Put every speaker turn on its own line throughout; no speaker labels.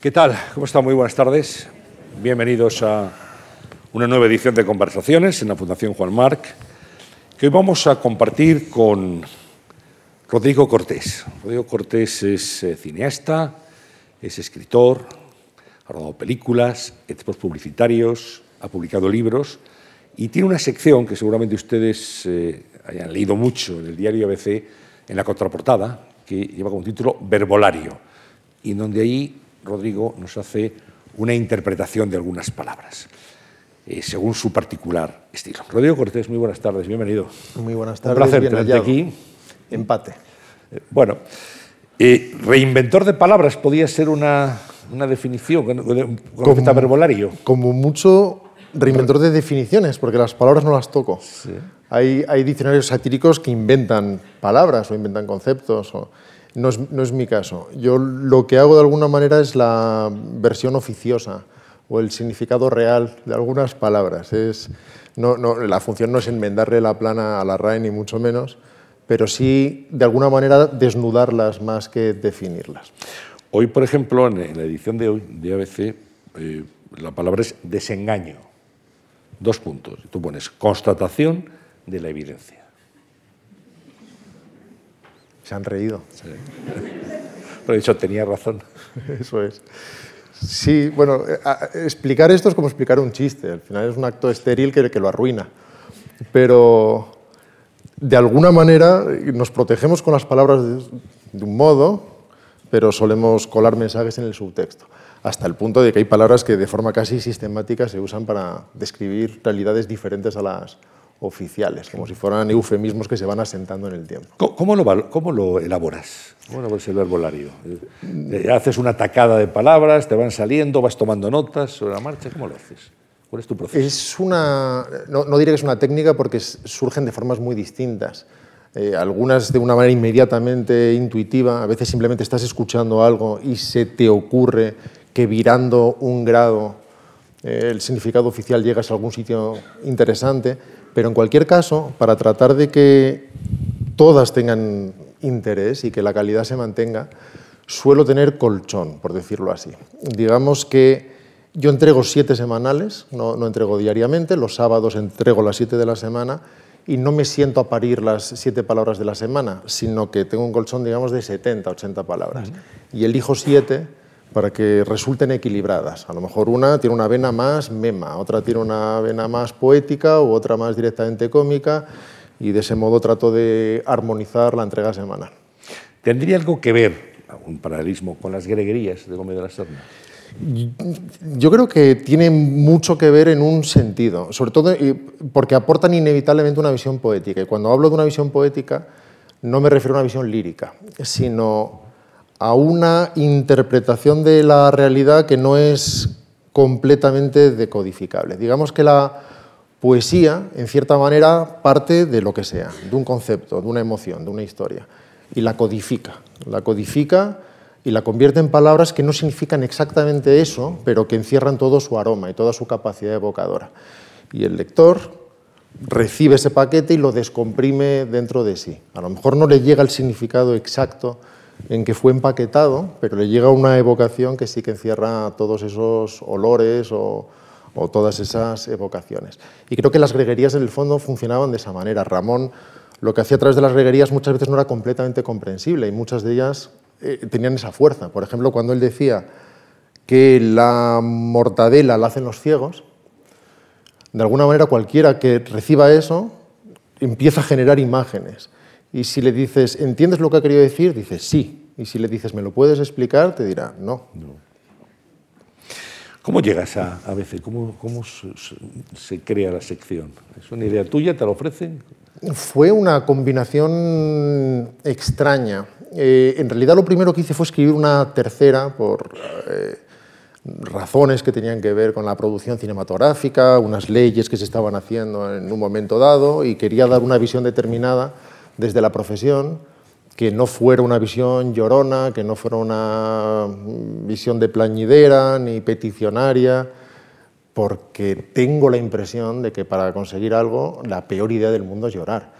¿Qué tal? ¿Cómo están? Muy buenas tardes. Bienvenidos a una nueva edición de Conversaciones en la Fundación Juan Marc, que hoy vamos a compartir con Rodrigo Cortés. Rodrigo Cortés es eh, cineasta, es escritor, ha rodado películas, expos publicitarios, ha publicado libros y tiene una sección que seguramente ustedes eh, hayan leído mucho en el diario ABC, en la contraportada, que lleva como título Verbolario, y donde ahí Rodrigo nos hace una interpretación de algunas palabras, eh, según su particular estilo. Rodrigo Cortés, muy buenas tardes, bienvenido.
Muy buenas tardes.
Un placer tenerte aquí.
Empate.
Eh, bueno, eh, reinventor de palabras podía ser una, una definición verbolario.
Como mucho reinventor de definiciones, porque las palabras no las toco. Hay, hay, diccionarios satíricos que inventan palabras o inventan conceptos. O, no es, mi caso. Yo lo que hago de alguna manera es la versión oficiosa o el significado real de algunas palabras. Es, no, la función no es enmendarle la plana a la RAE, ni mucho menos, pero sí, de alguna manera, desnudarlas más que definirlas.
Hoy, por ejemplo, en la edición de hoy de ABC, eh, la palabra es desengaño. Dos puntos. Tú pones constatación de la evidencia.
Se han reído.
Sí. Pero dicho, tenía razón.
Eso es. Sí, bueno, eh, explicar esto es como explicar un chiste. Al final es un acto estéril que, que lo arruina. Pero de alguna manera nos protegemos con las palabras de, de, un modo, pero solemos colar mensajes en el subtexto. Hasta el punto de que hay palabras que de forma casi sistemática se usan para describir realidades diferentes a las, oficiales, como si fueran eufemismos que se van asentando en el tiempo.
¿Cómo, lo, cómo lo, elaboras? ¿Cómo elaboras el verbolario? Eh, ¿Haces una tacada de palabras, te van saliendo, vas tomando notas sobre la marcha? ¿Cómo lo haces? ¿Cuál es tu proceso?
Es una, no, no diré que es una técnica porque surgen de formas muy distintas. Eh, algunas de una manera inmediatamente intuitiva, a veces simplemente estás escuchando algo y se te ocurre que virando un grado eh, el significado oficial llegas a algún sitio interesante pero en cualquier caso, para tratar de que todas tengan interés y que la calidad se mantenga, suelo tener colchón, por decirlo así. Digamos que yo entrego siete semanales, no, entrego diariamente, los sábados entrego las siete de la semana y no me siento a parir las siete palabras de la semana, sino que tengo un colchón, digamos, de 70, 80 palabras. Y elijo siete para que resulten equilibradas. A lo mejor una tiene una vena más mema, otra tiene una vena más poética u otra más directamente cómica y de ese modo trato de armonizar la entrega semanal.
¿Tendría algo que ver, un paralelismo, con las greguerías de Gómez de la Serna?
Yo creo que tiene mucho que ver en un sentido, sobre todo porque aportan inevitablemente una visión poética. Y cuando hablo de una visión poética, no me refiero a una visión lírica, sino a una interpretación de la realidad que no es completamente decodificable. Digamos que la poesía, en cierta manera, parte de lo que sea, de un concepto, de una emoción, de una historia, y la codifica. La codifica y la convierte en palabras que no significan exactamente eso, pero que encierran todo su aroma y toda su capacidad evocadora. Y el lector recibe ese paquete y lo descomprime dentro de sí. A lo mejor no le llega el significado exacto en que fue empaquetado, pero le llega una evocación que sí que encierra todos esos olores o, todas esas evocaciones. Y creo que las greguerías en el fondo funcionaban de esa manera. Ramón lo que hacía a través de las greguerías muchas veces no era completamente comprensible y muchas de ellas eh, tenían esa fuerza. Por ejemplo, cuando él decía que la mortadela la hacen los ciegos, de alguna manera cualquiera que reciba eso empieza a generar imágenes. Y si le dices, ¿entiendes lo que ha querido decir? Dices, sí. Y si le dices, ¿me lo puedes explicar? Te dirá, no.
¿Cómo llegas a ABC? ¿Cómo, cómo se, crea la sección? ¿Es una idea tuya? ¿Te la ofrecen?
Fue una combinación extraña. Eh, en realidad lo primero que hice fue escribir una tercera por eh, razones que tenían que ver con la producción cinematográfica, unas leyes que se estaban haciendo en un momento dado y quería dar una visión determinada desde la profesión, que no fuera una visión llorona, que no fuera una visión de plañidera ni peticionaria, porque tengo la impresión de que para conseguir algo la peor idea del mundo es llorar.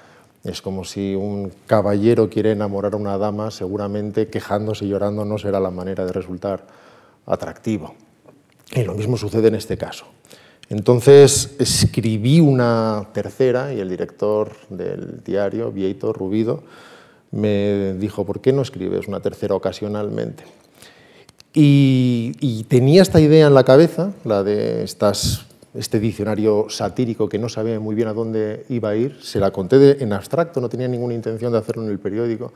Es como si un caballero quiere enamorar a una dama, seguramente quejándose y llorando no será la manera de resultar atractivo. Y lo mismo sucede en este caso. Entonces escribí una tercera y el director del diario, Vieito Rubido, me dijo, ¿por qué no escribes una tercera ocasionalmente? Y, tenía esta idea en la cabeza, la de este diccionario satírico que no sabía muy bien a dónde iba a ir. Se la conté en abstracto, no tenía ninguna intención de hacerlo en el periódico,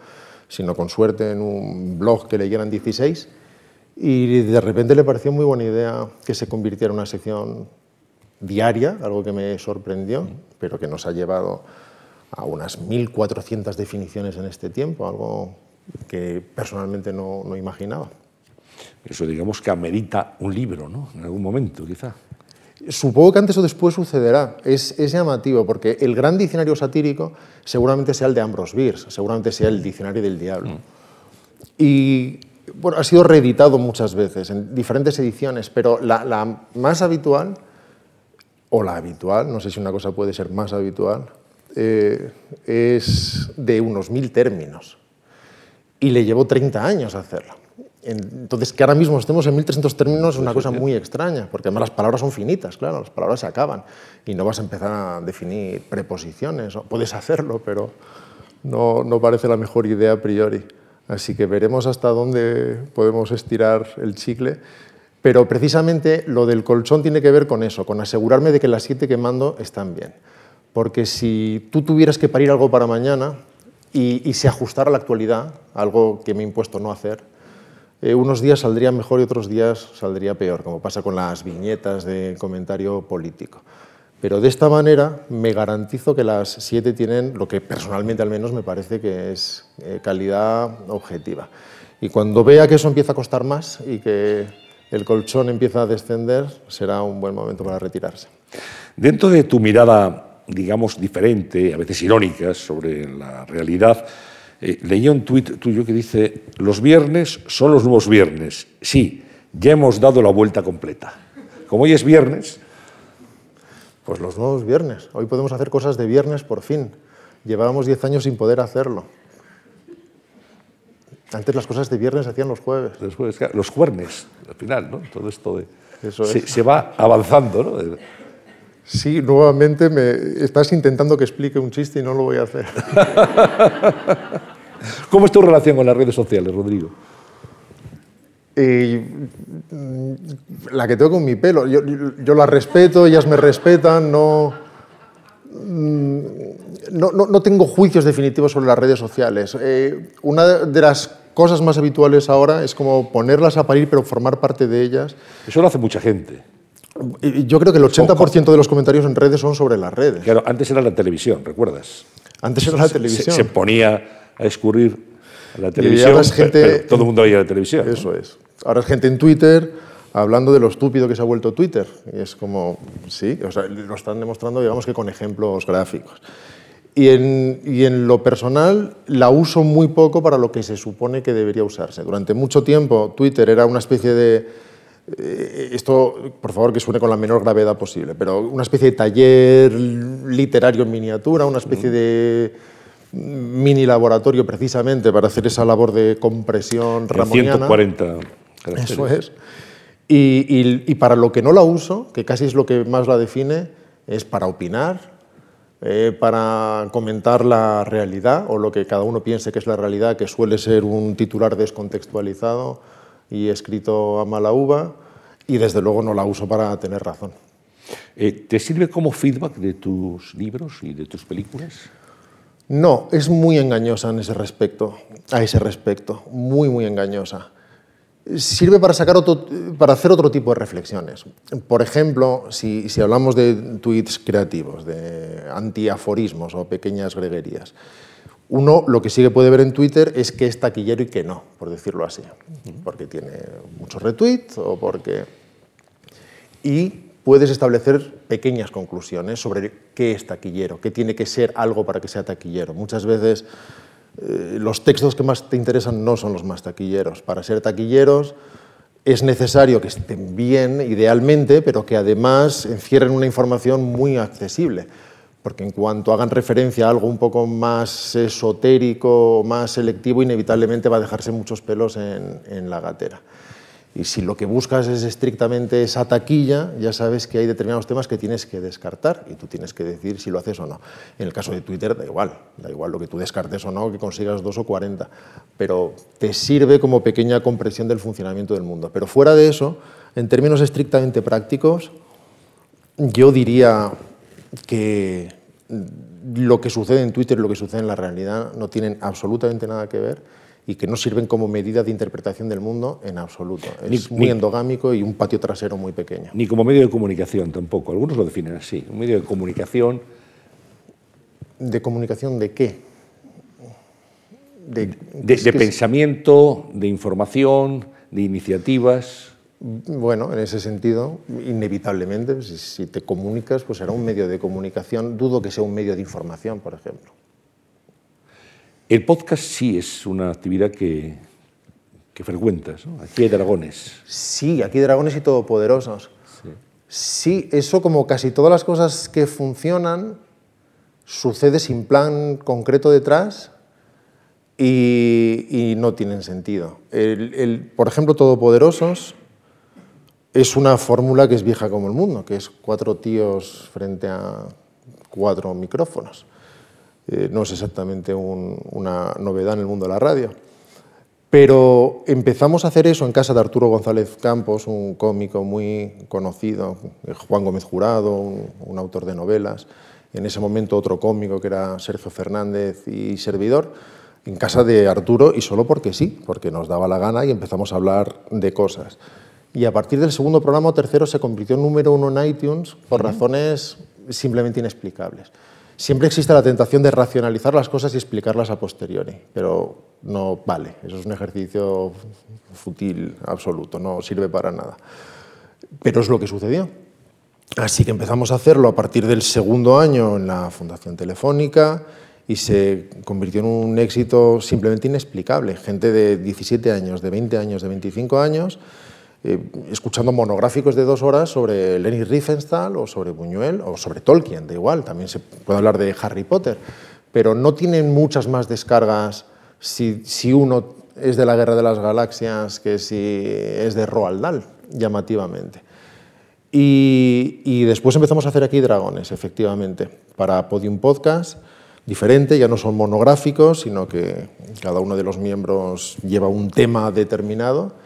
sino con suerte en un blog que leyeran 16. Y de repente le pareció muy buena idea que se convirtiera en una sección diaria, algo que me sorprendió, pero que nos ha llevado a unas 1.400 definiciones en este tiempo, algo que personalmente no, no, imaginaba.
Eso digamos que amerita un libro, ¿no? En algún momento, quizá.
Supongo que antes o después sucederá. Es, es, llamativo, porque el gran diccionario satírico seguramente sea el de Ambrose Bierce, seguramente sea el diccionario del diablo. Mm. Y bueno, ha sido reeditado muchas veces, en diferentes ediciones, pero la, la más habitual o la habitual, no sé si una cosa puede ser más habitual, eh, es de unos mil términos. Y le llevó 30 años hacerlo. Entonces, que ahora mismo estemos en 1300 términos es una cosa muy extraña, porque además las palabras son finitas, claro, las palabras se acaban y no vas a empezar a definir preposiciones. Puedes hacerlo, pero no, no parece la mejor idea a priori. Así que veremos hasta dónde podemos estirar el chicle pero precisamente lo del colchón tiene que ver con eso, con asegurarme de que las siete que mando están bien. Porque si tú tuvieras que parir algo para mañana y, se ajustara a la actualidad, algo que me he impuesto no hacer, eh, unos días saldría mejor y otros días saldría peor, como pasa con las viñetas de comentario político. Pero de esta manera me garantizo que las siete tienen lo que personalmente al menos me parece que es eh, calidad objetiva. Y cuando vea que eso empieza a costar más y que el colchón empieza a descender, será un buen momento para retirarse.
Dentro de tu mirada, digamos, diferente, a veces irónica, sobre la realidad, eh, leí un tuit tuyo que dice, los viernes son los nuevos viernes. Sí, ya hemos dado la vuelta completa. Como hoy es viernes...
Pues los nuevos viernes. Hoy podemos hacer cosas de viernes por fin. Llevábamos diez años sin poder hacerlo. Antes las cosas de viernes se hacían los jueves.
Los jueves, los jueves, al final, ¿no? Todo esto de... Eso se, se, va avanzando, ¿no?
Sí, nuevamente me estás intentando que explique un chiste y no lo voy a hacer.
¿Cómo es tu relación con las redes sociales, Rodrigo?
la que tengo con mi pelo. Yo, yo, la respeto, ellas me respetan, no, no, no, tengo juicios definitivos sobre las redes sociales. Eh, una de las cosas más habituales ahora es como ponerlas a parir pero formar parte de ellas.
Eso lo hace mucha gente.
Yo creo que el 80% de los comentarios en redes son sobre las redes.
Claro, antes era la televisión, ¿recuerdas?
Antes era la televisión.
Se, ponía a escurrir la televisión, gente, todo el mundo veía la televisión.
Eso es. Ahora es gente en Twitter hablando de lo estúpido que se ha vuelto Twitter. Y es como, sí, o sea, lo están demostrando, digamos que con ejemplos gráficos. Y en, lo personal la uso muy poco para lo que se supone que debería usarse. Durante mucho tiempo Twitter era una especie de... Eh, esto, por favor, que suene con la menor gravedad posible, pero una especie de taller literario en miniatura, una especie de mini laboratorio precisamente para hacer esa labor de compresión ramoniana.
140
Eso es. y para lo que no la uso, que casi es lo que más la define, es para opinar, eh, para comentar la realidad o lo que cada uno piense que es la realidad, que suele ser un titular descontextualizado y escrito a mala uva, y desde luego no la uso para tener razón.
Eh, ¿Te sirve como feedback de tus libros y de tus películas?
No, es muy engañosa en ese respecto, a ese respecto, muy, muy engañosa sirve para, sacar otro, para hacer otro tipo de reflexiones. Por ejemplo, si, si hablamos de tweets creativos, de antiaforismos o pequeñas greguerías, uno lo que sí que puede ver en Twitter es que es taquillero y que no, por decirlo así, porque tiene muchos retweets o porque... Y puedes establecer pequeñas conclusiones sobre qué es taquillero, qué tiene que ser algo para que sea taquillero. Muchas veces eh, los textos que más te interesan no son los más taquilleros. Para ser taquilleros es necesario que estén bien, idealmente, pero que además encierren una información muy accesible. Porque en cuanto hagan referencia a algo un poco más esotérico, más selectivo, inevitablemente va a dejarse muchos pelos en, la gatera. Y si lo que buscas es estrictamente esa taquilla, ya sabes que hay determinados temas que tienes que descartar y tú tienes que decir si lo haces o no. En el caso de Twitter da igual, da igual lo que tú descartes o no, que consigas dos o cuarenta, pero te sirve como pequeña compresión del funcionamiento del mundo. Pero fuera de eso, en términos estrictamente prácticos, yo diría que lo que sucede en Twitter y lo que sucede en la realidad no tienen absolutamente nada que ver y que no sirven como medida de interpretación del mundo en absoluto. Es muy endogámico y un patio trasero muy pequeño.
Ni como medio de comunicación tampoco. Algunos lo definen así. Un medio de comunicación.
¿De comunicación de qué?
De, de pensamiento, de información, de iniciativas.
Bueno, en ese sentido, inevitablemente, si, si, te comunicas, pues será un medio de comunicación. Dudo que sea un medio de información, por ejemplo.
El podcast sí es una actividad que, que frecuentas, ¿no? Aquí hay dragones.
Sí, aquí hay dragones y todopoderosos. Sí. sí, eso como casi todas las cosas que funcionan, sucede sin plan concreto detrás y, y no tienen sentido. El, el, por ejemplo, Todopoderosos es una fórmula que es vieja como el mundo, que es cuatro tíos frente a cuatro micrófonos. Eh, no es exactamente una novedad en el mundo de la radio. Pero empezamos a hacer eso en casa de Arturo González Campos, un cómico muy conocido, Juan Gómez Jurado, un, autor de novelas, en ese momento otro cómico que era Sergio Fernández y servidor, en casa de Arturo y solo porque sí, porque nos daba la gana y empezamos a hablar de cosas. Y a partir del segundo programa o tercero se convirtió en número uno en iTunes por razones simplemente inexplicables. Siempre existe la tentación de racionalizar las cosas y explicarlas a posteriori, pero no vale. Eso es un ejercicio fútil absoluto, no sirve para nada. Pero es lo que sucedió. Así que empezamos a hacerlo a partir del segundo año en la Fundación Telefónica y se convirtió en un éxito simplemente inexplicable. Gente de 17 años, de 20 años, de 25 años eh, escuchando monográficos de dos horas sobre Leni Riefenstahl o sobre Buñuel o sobre Tolkien, da igual, también se puede hablar de Harry Potter, pero no tienen muchas más descargas si, uno es de la Guerra de las Galaxias que si es de Roald Dahl, llamativamente. Y, y, después empezamos a hacer aquí dragones, efectivamente, para Podium Podcast, diferente, ya no son monográficos, sino que cada uno de los miembros lleva un tema determinado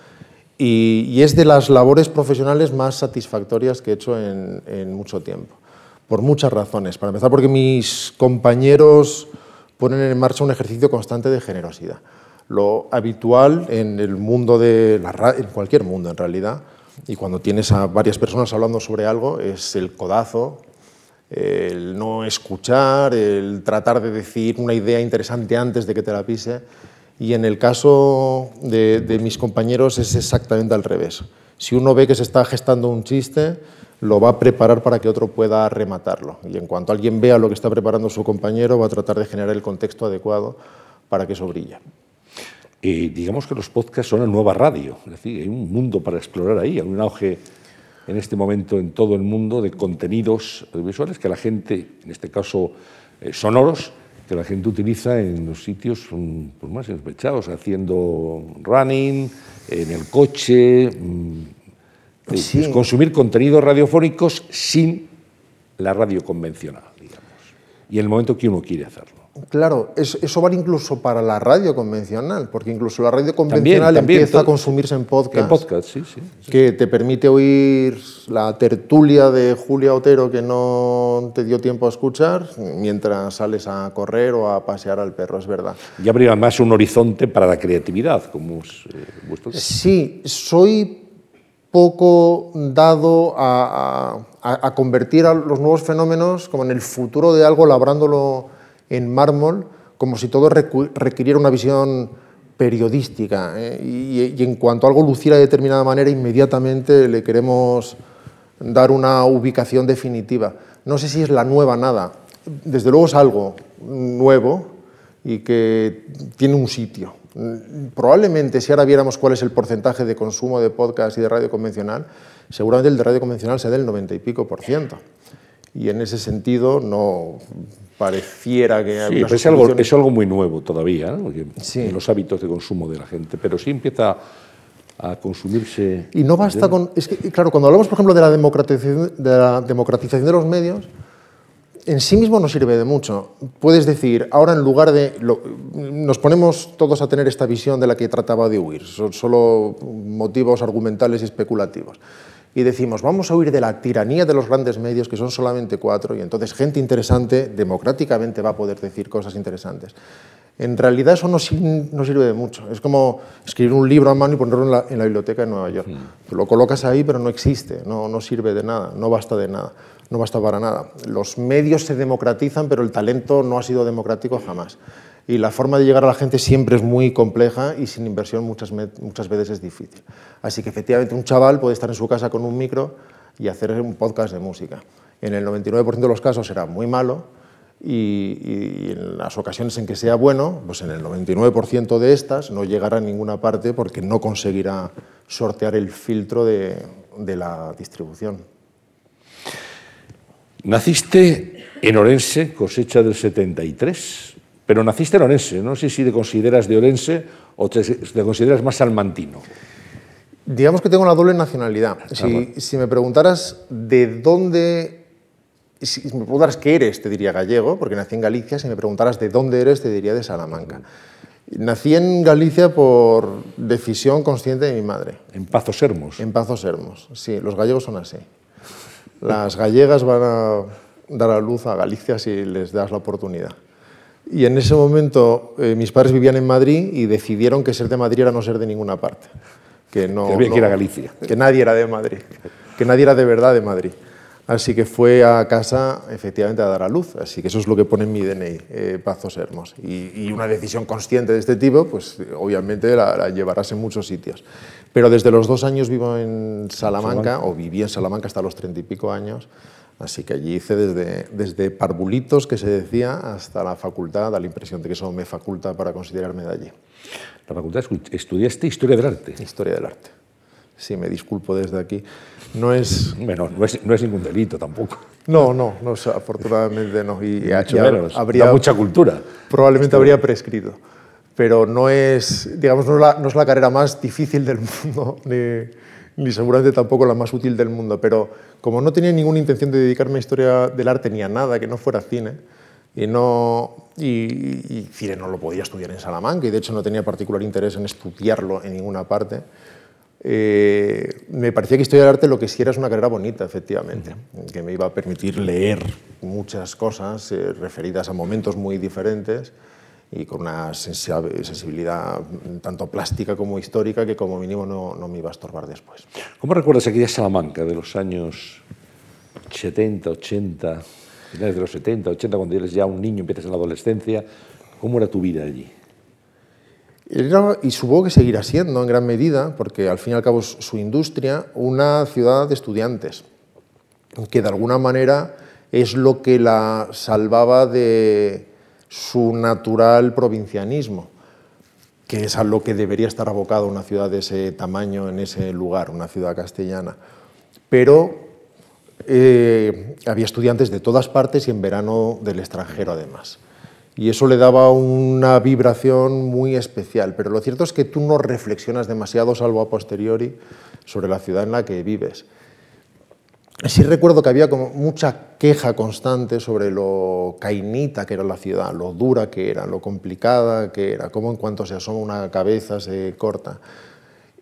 y, es de las labores profesionales más satisfactorias que he hecho en, mucho tiempo, por muchas razones. Para empezar, porque mis compañeros ponen en marcha un ejercicio constante de generosidad. Lo habitual en cualquier mundo en realidad, y cuando tienes a varias personas hablando sobre algo, es el codazo, el no escuchar, el tratar de decir una idea interesante antes de que te la pise y en el caso de, mis compañeros es exactamente al revés. Si uno ve que se está gestando un chiste, lo va a preparar para que otro pueda rematarlo. Y en cuanto alguien vea lo que está preparando su compañero, va a tratar de generar el contexto adecuado para que eso brille.
Digamos que los podcasts son la nueva radio, es decir, hay un mundo para explorar ahí, hay un auge en este momento en todo el mundo de contenidos audiovisuales que la gente, en este caso eh, sonoros, que la gente utiliza en los sitios pues, más insospechados, haciendo running, en el coche, mm, sí. consumir contenidos radiofónicos sin la radio convencional, digamos, y en el momento que uno quiere hacerlo.
Claro, eso, vale incluso para la radio convencional, porque incluso la radio convencional empieza a consumirse en podcast.
En podcast, sí, sí,
Que te permite oír la tertulia de Julia Otero que no te dio tiempo a escuchar mientras sales a correr o a pasear al perro, es verdad.
Y habría más un horizonte para la creatividad, como es eh, vuestro caso.
Sí, soy poco dado a, a, a convertir a los nuevos fenómenos como en el futuro de algo, labrándolo en mármol, como si todo requiriera una visión periodística. ¿eh? Y, en cuanto algo luciera de determinada manera, inmediatamente le queremos dar una ubicación definitiva. No sé si es la nueva nada. Desde luego es algo nuevo y que tiene un sitio. Probablemente si ahora viéramos cuál es el porcentaje de consumo de podcast y de radio convencional, seguramente el de radio convencional sea del 90 y pico por ciento. Y en ese sentido no pareciera que...
Sí, es, algo, es algo muy nuevo todavía, ¿no? sí. en los hábitos de consumo de la gente, pero sí empieza a consumirse.
Y no basta con. Es que, claro, cuando hablamos, por ejemplo, de la democratización de, la democratización de los medios, en sí mismo no sirve de mucho. Puedes decir, ahora en lugar de... nos ponemos todos a tener esta visión de la que trataba de huir, son solo motivos argumentales y especulativos. Y decimos, vamos a huir de la tiranía de los grandes medios, que son solamente cuatro, y entonces gente interesante democráticamente va a poder decir cosas interesantes. En realidad eso no, sirve de mucho. Es como escribir un libro a mano y ponerlo en la, biblioteca de Nueva York. Mm. lo colocas ahí, pero no existe, no, no sirve de nada, no basta de nada no basta para nada. Los medios se democratizan, pero el talento no ha sido democrático jamás. Y la forma de llegar a la gente siempre es muy compleja y sin inversión muchas, muchas veces es difícil. Así que efectivamente un chaval puede estar en su casa con un micro y hacer un podcast de música. En el 99% de los casos será muy malo y, en las ocasiones en que sea bueno, pues en el 99% de estas no llegará a ninguna parte porque no conseguirá sortear el filtro de, de la distribución.
Naciste en Orense, cosecha del 73, pero naciste en Orense. No sé si te consideras de Orense o te, consideras más salmantino.
Digamos que tengo una doble nacionalidad. Si, si, me preguntaras de dónde, si me preguntaras qué eres, te diría gallego, porque nací en Galicia. Si me preguntaras de dónde eres, te diría de Salamanca. Nací en Galicia por decisión consciente de mi madre.
En Pazos Hermos.
En Pazos Hermos, sí. Los gallegos son así. Las gallegas van a dar a luz a Galicia si les das la oportunidad. Y en ese momento eh, mis padres vivían en Madrid y decidieron que ser de Madrid era no ser de ninguna parte.
Que, no, que había que ir a Galicia.
Que nadie era de Madrid. Que nadie era de verdad de Madrid. Así que fue a casa efectivamente a dar a luz. Así que eso es lo que pone en mi DNI, eh, Pazos Hermos. Y, una decisión consciente de este tipo, pues obviamente la, la llevarás en muchos sitios. Pero desde los dos años vivo en Salamanca, o viví en Salamanca hasta los treinta y pico años, así que allí hice desde, desde parvulitos, que se decía, hasta la facultad, da la impresión de que eso me faculta para considerarme de allí.
¿La facultad estudiaste Historia del Arte?
Historia del Arte. Sí, me disculpo desde aquí. No es...
Bueno, no es, no es ningún delito tampoco.
No, no, no afortunadamente no.
Y, habría mucha cultura.
Probablemente habría prescrito pero no es, digamos, no es, la, carrera más difícil del mundo, ni, seguramente tampoco la más útil del mundo, pero como no tenía ninguna intención de dedicarme a historia del arte ni a nada que no fuera cine, y, no, y, cine no lo podía estudiar en Salamanca, y de hecho no tenía particular interés en estudiarlo en ninguna parte, eh, me parecía que historia del arte lo que sí era es una carrera bonita, efectivamente, que me iba a permitir leer muchas cosas eh, referidas a momentos muy diferentes, y con una sensibilidad tanto plástica como histórica que como mínimo no, no, me iba a estorbar después.
¿Cómo recuerdas aquella Salamanca de los años 70, 80, finales de los 70, 80, cuando eres ya un niño, empiezas en la adolescencia? ¿Cómo era tu vida allí?
Era, y supongo que seguirá siendo en gran medida, porque al fin y al cabo es su industria, una ciudad de estudiantes, que de alguna manera es lo que la salvaba de su natural provincianismo, que es a lo que debería estar abocado una ciudad de ese tamaño en ese lugar, una ciudad castellana. Pero eh, había estudiantes de todas partes y en verano del extranjero además. Y eso le daba una vibración muy especial. Pero lo cierto es que tú no reflexionas demasiado, salvo a posteriori, sobre la ciudad en la que vives. Sí recuerdo que había como mucha queja constante sobre lo cainita que era la ciudad, lo dura que era, lo complicada que era, cómo en cuanto se asoma una cabeza se corta.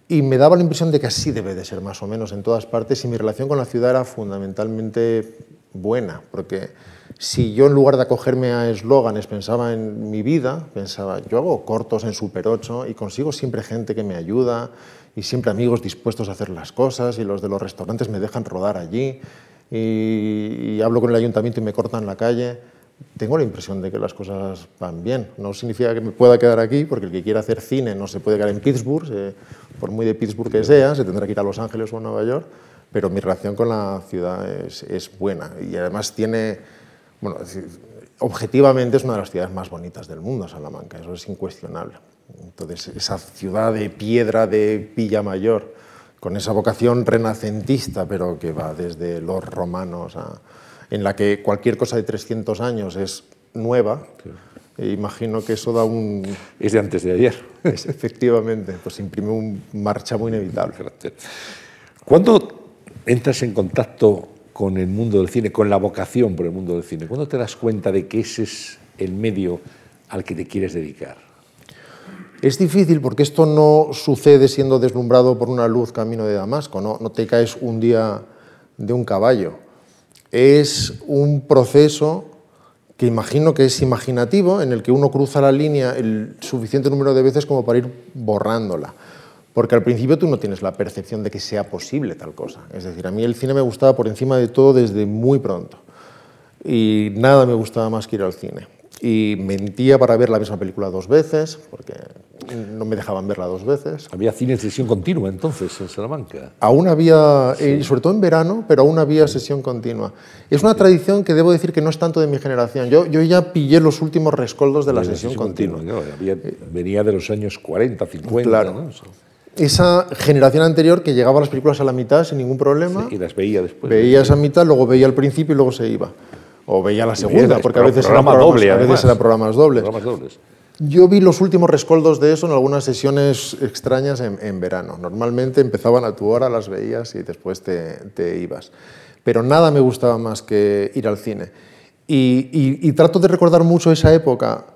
Y me daba la impresión de que así debe de ser más o menos en todas partes y mi relación con la ciudad era fundamentalmente buena, porque si yo en lugar de acogerme a eslóganes pensaba en mi vida, pensaba, yo hago cortos en Super 8 y consigo siempre gente que me ayuda, y siempre amigos dispuestos a hacer las cosas y los de los restaurantes me dejan rodar allí y, hablo con el ayuntamiento y me cortan la calle. Tengo la impresión de que las cosas van bien. No significa que me pueda quedar aquí, porque el que quiera hacer cine no se puede quedar en Pittsburgh, por muy de Pittsburgh que sea, se tendrá que ir a Los Ángeles o a Nueva York, pero mi relación con la ciudad es, es buena y además tiene, bueno, objetivamente es una de las ciudades más bonitas del mundo, Salamanca, eso es incuestionable. Entonces, esa ciudad de piedra de Villa Mayor, con esa vocación renacentista, pero que va desde los romanos a, en la que cualquier cosa de 300 años es nueva, E imagino que eso da un...
Es de antes de ayer.
Es, efectivamente, pues imprime un marcha muy inevitable.
¿Cuándo entras en contacto con el mundo del cine, con la vocación por el mundo del cine? ¿Cuándo te das cuenta de que ese es el medio al que te quieres dedicar?
Es difícil porque esto no sucede siendo deslumbrado por una luz camino de Damasco, no, no te caes un día de un caballo. Es un proceso que imagino que es imaginativo, en el que uno cruza la línea el suficiente número de veces como para ir borrándola. Porque al principio tú no tienes la percepción de que sea posible tal cosa. Es decir, a mí el cine me gustaba por encima de todo desde muy pronto. Y nada me gustaba más que ir al cine y mentía para ver la misma película dos veces, porque no me dejaban verla dos veces.
Había cine sesión continua entonces en Salamanca.
Aún había, eh, sobre todo en verano, pero aún había sesión continua. Es una tradición que debo decir que no es tanto de mi generación. Yo, yo ya pillé los últimos rescoldos de la, sesión, continua.
venía de los años 40, 50.
Claro. Esa generación anterior que llegaba a las películas a la mitad sin ningún problema.
y las veía después.
Veía esa mitad, luego veía al principio y luego se iba o veía la segunda, porque a veces,
eran programas, doble,
a veces eran programas dobles.
programas dobles.
Yo vi los últimos rescoldos de eso en algunas sesiones extrañas en, verano. Normalmente empezaban a tu hora, las veías y después te, te ibas. Pero nada me gustaba más que ir al cine. Y, y, trato de recordar mucho esa época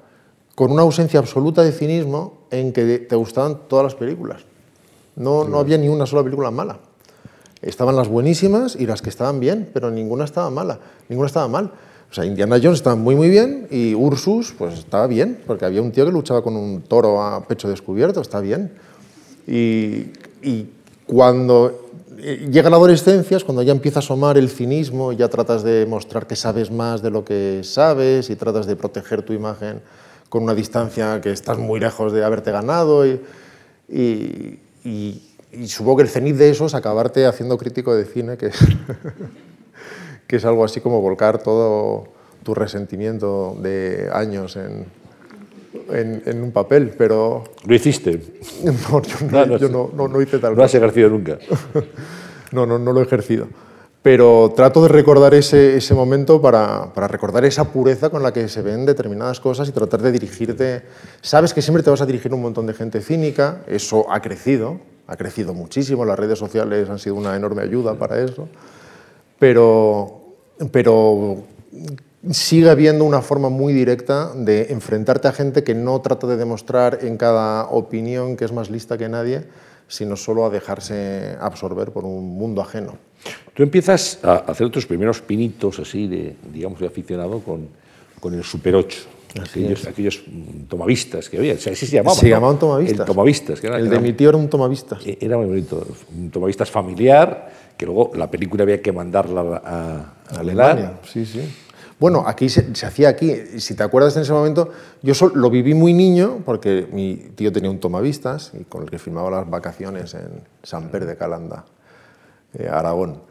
con una ausencia absoluta de cinismo en que te gustaban todas las películas. No, no había ni una sola película mala. Estaban las buenísimas y las que estaban bien, pero ninguna estaba mala, ninguna estaba mal. O sea, Indiana Jones estaba muy muy bien y Ursus pues estaba bien, porque había un tío que luchaba con un toro a pecho descubierto, está bien. Y, cuando eh, llega la adolescencia es cuando ya empieza a asomar el cinismo, ya tratas de mostrar que sabes más de lo que sabes y tratas de proteger tu imagen con una distancia que estás muy lejos de haberte ganado y supongo que el cenit de eso es acabarte haciendo crítico de cine, que es, que es algo así como volcar todo tu resentimiento de años en, en, un papel, pero...
¿Lo hiciste?
No, yo, no, no, no, hice tal
No has ejercido nunca.
no, no, no lo he ejercido. Pero trato de recordar ese, ese momento para, para, recordar esa pureza con la que se ven determinadas cosas y tratar de dirigirte. Sabes que siempre te vas a dirigir a un montón de gente cínica, eso ha crecido, ha crecido muchísimo, las redes sociales han sido una enorme ayuda para eso, pero, pero sigue habiendo una forma muy directa de enfrentarte a gente que no trata de demostrar en cada opinión que es más lista que nadie, sino solo a dejarse absorber por un mundo ajeno.
Tú empiezas a hacer tus primeros pinitos así de, digamos, de aficionado con, con el Super 8 aquellos, aquellos, tomavistas que había, así se llamaban.
Se llamaban tomavistas.
El tomavistas.
Que era, el de mi tío era un tomavista.
E, era muy bonito, un tomavistas familiar, que luego la película había que mandarla a, a Alemania.
Sí, sí. Bueno, aquí se, hacía aquí, si te acuerdas en ese momento, yo lo viví muy niño porque mi tío tenía un tomavistas y con el que filmaba las vacaciones en San Pedro de Calanda, eh, Aragón.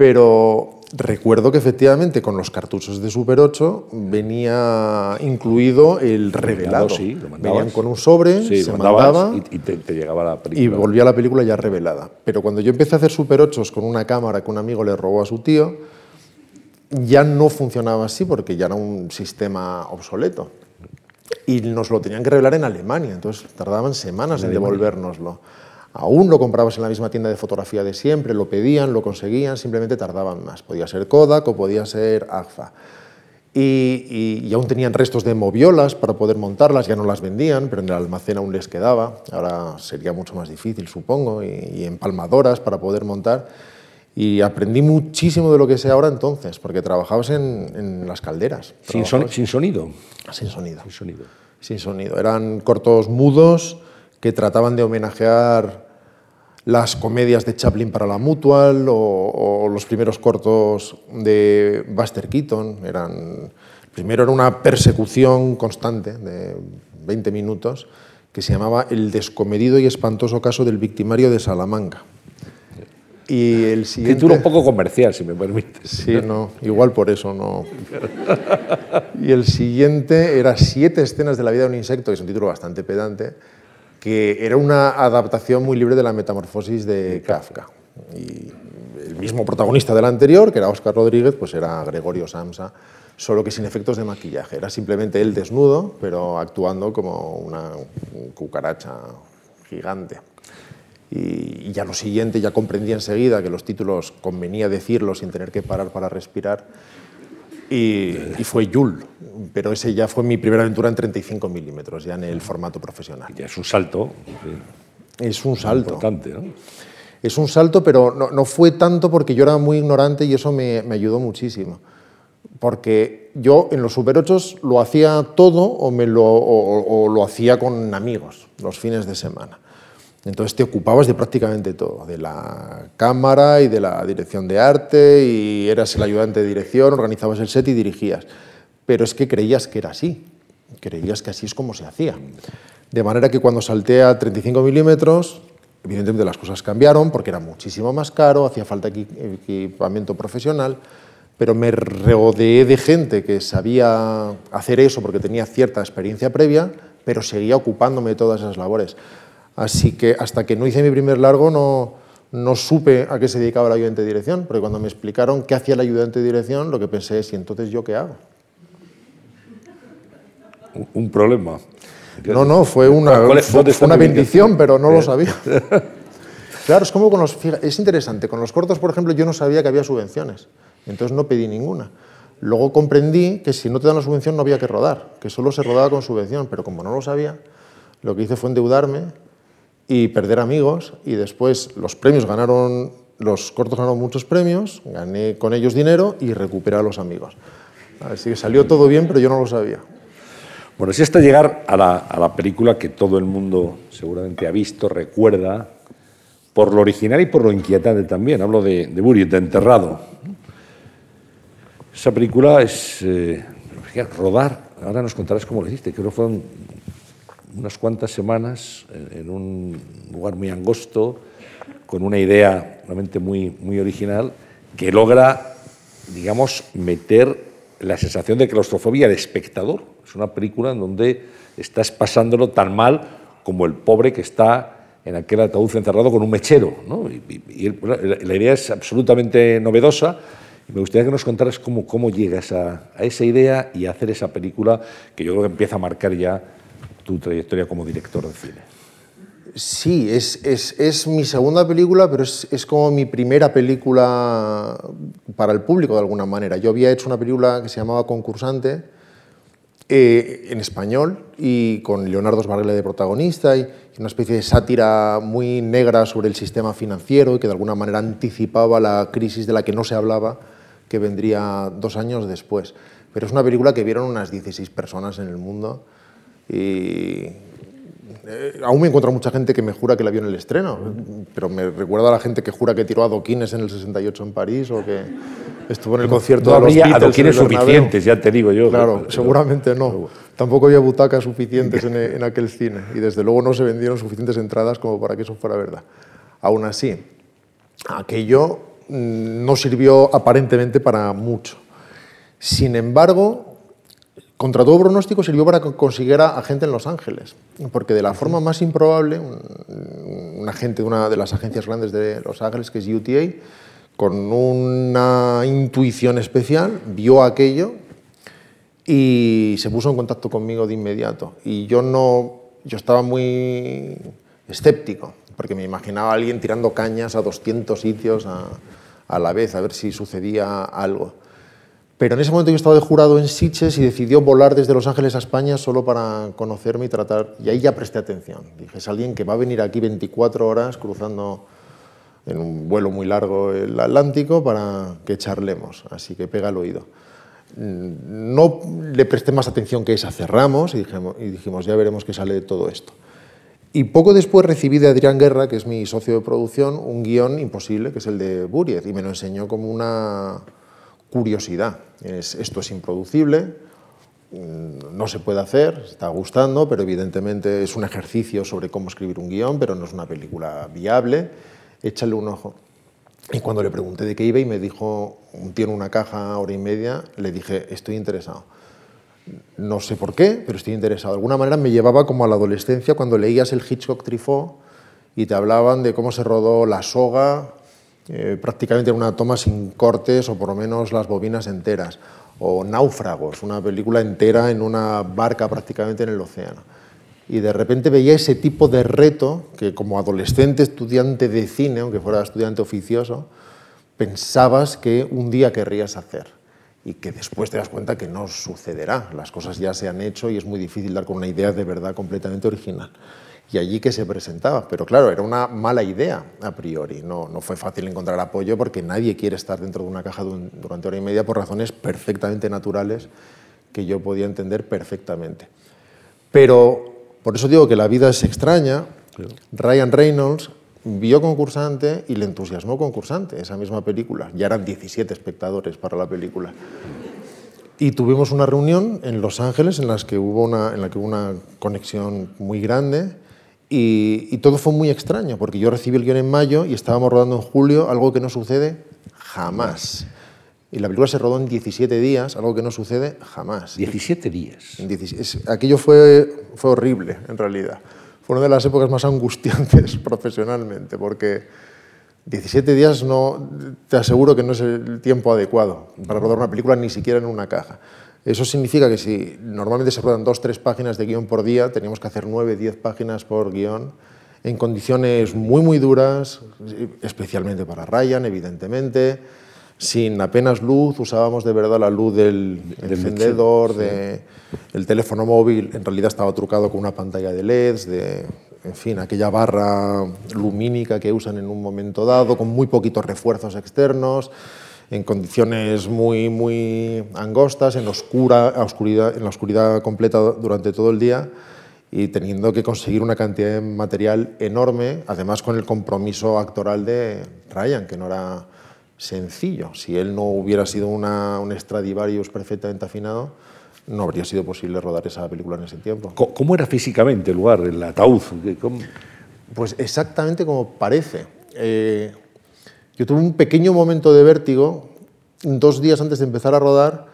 Pero recuerdo que efectivamente con los cartuchos de Super 8 venía incluido el revelado.
Sí, lo
Venían con un sobre, se mandaba
y, te, llegaba la película.
Y volvía la película ya revelada. Pero cuando yo empecé a hacer Super 8 con una cámara que un amigo le robó a su tío, ya no funcionaba así porque ya era un sistema obsoleto. Y nos lo tenían que revelar en Alemania, entonces tardaban semanas en devolvernoslo. Aún lo comprabas en la misma tienda de fotografía de siempre, lo pedían, lo conseguían, simplemente tardaban más. Podía ser Kodak o podía ser Agfa. Y, aún tenían restos de moviolas para poder montarlas, ya no las vendían, pero en el almacén aún les quedaba. Ahora sería mucho más difícil, supongo, y, empalmadoras para poder montar. Y aprendí muchísimo de lo que sé ahora entonces, porque trabajabas en, las calderas.
Sin, sin, sonido.
Sin sonido.
Sin sonido.
Sin sonido. Eran cortos mudos que trataban de homenajear las comedias de Chaplin para la Mutual o, los primeros cortos de Buster Keaton. Eran, primero era una persecución constante de 20 minutos que se llamaba El descomedido y espantoso caso del victimario de Salamanca.
Y el siguiente... Título un poco comercial, si me permite.
Sí, no, igual por eso no. Y el siguiente era Siete escenas de la vida de un insecto, que es un título bastante pedante, que era una adaptación muy libre de la metamorfosis de Kafka. Y el mismo protagonista del anterior, que era Oscar Rodríguez, pues era Gregorio Samsa, solo que sin efectos de maquillaje. Era simplemente él desnudo, pero actuando como una cucaracha gigante. Y, ya lo siguiente, ya comprendí enseguida que los títulos convenía decirlos sin tener que parar para respirar. Y, fue Yul, pero ese ya fue mi primera aventura en 35 milímetros, ya en el formato profesional.
Ya es un salto.
Es un salto.
Importante, ¿no?
Es un salto, pero no, fue tanto porque yo era muy ignorante y eso me, ayudó muchísimo. Porque yo en los Super 8 lo hacía todo o, me lo, o lo hacía con amigos los fines de semana. Entonces te ocupabas de prácticamente todo, de la cámara y de la dirección de arte, y eras el ayudante de dirección, organizabas el set y dirigías. Pero es que creías que era así, creías que así es como se hacía. De manera que cuando salté a 35 milímetros, evidentemente las cosas cambiaron porque era muchísimo más caro, hacía falta equipamiento profesional, pero me rodeé de gente que sabía hacer eso porque tenía cierta experiencia previa, pero seguía ocupándome de todas esas labores. Así que hasta que no hice mi primer largo no, no supe a qué se dedicaba el ayudante de dirección, porque cuando me explicaron qué hacía el ayudante de dirección, lo que pensé es, ¿y entonces yo qué hago?
Un problema.
No, no, fue una, una bendición, pero no lo sabía. Claro, es como con los... Es interesante, con los cortos, por ejemplo, yo no sabía que había subvenciones, entonces no pedí ninguna. Luego comprendí que si no te dan la subvención no había que rodar, que solo se rodaba con subvención, pero como no lo sabía, lo que hice fue endeudarme y perder amigos y después los premios ganaron, los cortos ganaron muchos premios, gané con ellos dinero y recuperé a los amigos. Así que salió todo bien, pero yo no lo sabía.
Bueno, si hasta llegar a la, a la película que todo el mundo seguramente ha visto, recuerda, por lo original y por lo inquietante también. Hablo de, de Buried, de Enterrado. Esa película es eh, rodar. Ahora nos contarás cómo lo hiciste. Creo que fueron unas cuantas semanas en, un lugar muy angosto, con una idea realmente muy, muy original, que logra, digamos, meter la sensación de claustrofobia al espectador. Es una película en donde estás pasándolo tan mal como el pobre que está en aquel ataúd encerrado con un mechero. Y, la idea es absolutamente novedosa. Me gustaría que nos contaras cómo, cómo llegas a, a, esa idea y a hacer esa película que yo creo que empieza a marcar ya tu trayectoria como director de cine.
Sí, es, es, es mi segunda película, pero es, es, como mi primera película para el público de alguna manera. Yo había hecho una película que se llamaba Concursante eh, en español y con Leonardo Sbargele de protagonista y una especie de sátira muy negra sobre el sistema financiero y que de alguna manera anticipaba la crisis de la que no se hablaba que vendría dos años después. Pero es una película que vieron unas 16 personas en el mundo y eh, aún me encuentro mucha gente que me jura que la vio en el estreno, pero me recuerda a la gente que jura que tiró adoquines en el 68 en París o que estuvo en el concierto de los
Beatles. adoquines suficientes, ya te digo yo.
Claro, seguramente no. Tampoco había butacas suficientes en, en aquel cine y desde luego no se vendieron suficientes entradas como para que eso fuera verdad. Aún así, aquello mm, no sirvió aparentemente para mucho. Sin embargo, contra todo pronóstico sirvió para que consiguiera agente en Los Ángeles, porque de la forma más improbable, un, agente de una de las agencias grandes de Los Ángeles, que es UTA, con una intuición especial, vio aquello y se puso en contacto conmigo de inmediato. Y yo no, yo estaba muy escéptico, porque me imaginaba a alguien tirando cañas a 200 sitios a, a la vez, a ver si sucedía algo. Pero en ese momento yo estaba de jurado en Sitges y decidió volar desde Los Ángeles a España solo para conocerme y tratar. Y ahí ya presté atención. Dije, es alguien que va a venir aquí 24 horas cruzando en un vuelo muy largo el Atlántico para que charlemos. Así que pega el oído. Mm, no le presté más atención que esa, cerramos y dijimos, y dijimos ya veremos qué sale de todo esto. Y poco después recibí de Adrián Guerra, que es mi socio de producción, un guion imposible, que es el de Buriez, y me lo enseñó como una curiosidad. esto es improducible, mm, no se puede hacer, está gustando, pero evidentemente es un ejercicio sobre cómo escribir un guion, pero no es una película viable. Échale un ojo. Y cuando le pregunté de qué iba y me dijo, tiene una caja hora y media, le dije, estoy interesado. No sé por qué, pero estoy interesado. De alguna manera me llevaba como a la adolescencia cuando leías el Hitchcock Trifó y te hablaban de cómo se rodó La Soga prácticamente en una toma sin cortes o por lo menos las bobinas enteras. O Náufragos, una película entera en una barca prácticamente en el océano. Y de repente veía ese tipo de reto que como adolescente estudiante de cine, aunque fuera estudiante oficioso, pensabas que un día querrías hacer y que después te das cuenta que no sucederá. Las cosas ya se han hecho y es muy difícil dar con una idea de verdad completamente original y allí que se presentaba. Pero claro, era una mala idea a priori. No, no fue fácil encontrar apoyo porque nadie quiere estar dentro de una caja durante hora y media por razones perfectamente naturales que yo podía entender perfectamente. Pero por eso digo que la vida es extraña. Ryan Reynolds vio concursante y le entusiasmó concursante esa misma película. Ya eran 17 espectadores para la película. Y tuvimos una reunión en Los Ángeles en, las que hubo una, en la que hubo una conexión muy grande y, todo fue muy extraño, porque yo recibí el guion en mayo y estábamos rodando en julio, algo que no sucede jamás. Y la película se rodó en 17 días, algo que no sucede jamás.
17 días.
aquello fue, fue horrible, en realidad. Fue una de las épocas más angustiantes profesionalmente, porque 17 días no, te aseguro que no es el tiempo adecuado para rodar una película, ni siquiera en una caja. Eso significa que si normalmente se ruedan dos, tres páginas de guion por día, teníamos que hacer nueve, diez páginas por guion, en condiciones muy, muy duras, especialmente para Ryan, evidentemente, sin apenas luz, usábamos de verdad la luz del, encendedor, de, el teléfono móvil, en realidad estaba trucado con una pantalla de LEDs, de, en fin, aquella barra lumínica que usan en un momento dado, con muy poquitos refuerzos externos en condiciones muy, muy angostas, en, oscura, oscuridad, en la oscuridad completa durante todo el día y teniendo que conseguir una cantidad de material enorme, además con el compromiso actoral de Ryan, que no era sencillo. Si él no hubiera sido una, un Stradivarius perfectamente afinado, no habría sido posible rodar esa película en ese tiempo.
¿Cómo era físicamente el lugar, el ataúd?
Pues exactamente como parece. Eh, yo tuve un pequeño momento de vértigo dos días antes de empezar a rodar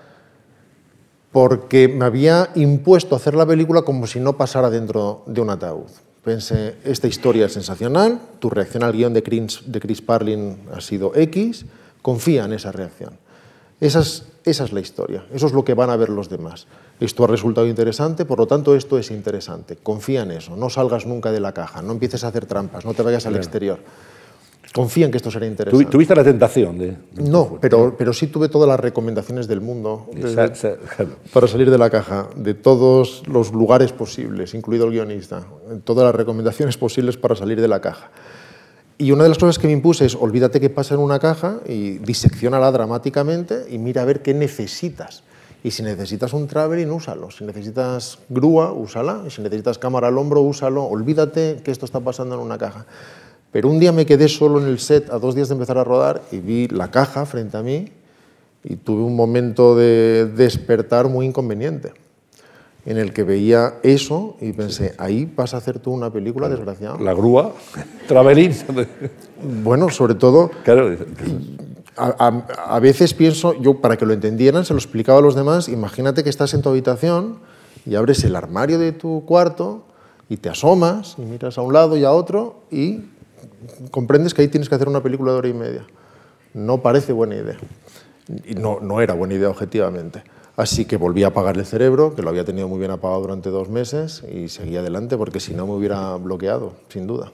porque me había impuesto hacer la película como si no pasara dentro de un ataúd. Pensé, esta historia es sensacional, tu reacción al guion de Chris, de Chris Parlin ha sido X, confía en esa reacción. Esa es, esa es la historia, eso es lo que van a ver los demás. Esto ha resultado interesante, por lo tanto esto es interesante. Confía en eso, no salgas nunca de la caja, no empieces a hacer trampas, no te vayas al exterior confía en que esto será interesante.
¿Tuviste la tentación de...?
No, pero, pero sí tuve todas las recomendaciones del mundo para salir de la caja, de todos los lugares posibles, incluido el guionista, todas las recomendaciones posibles para salir de la caja. Y una de las cosas que me impuse es, olvídate que pasa en una caja y diseccionala dramáticamente y mira a ver qué necesitas. Y si necesitas un traveling, úsalo. Si necesitas grúa, úsala. Y si necesitas cámara al hombro, úsalo. Olvídate que esto está pasando en una caja. Pero un día me quedé solo en el set a dos días de empezar a rodar y vi la caja frente a mí y tuve un momento de despertar muy inconveniente en el que veía eso y pensé, ahí vas a hacer tú una película, desgraciado.
La grúa, Traveling.
bueno, sobre todo, claro. a, a, veces pienso, yo para que lo entendieran, se lo explicaba a los demás, imagínate que estás en tu habitación y abres el armario de tu cuarto y te asomas y miras a un lado y a otro y comprendes que ahí tienes que hacer una película de hora y media. No parece buena idea. Y no, no era buena idea objetivamente. Así que volví a apagar el cerebro, que lo había tenido muy bien apagado durante dos meses, y seguí adelante porque si no me hubiera bloqueado, sin duda.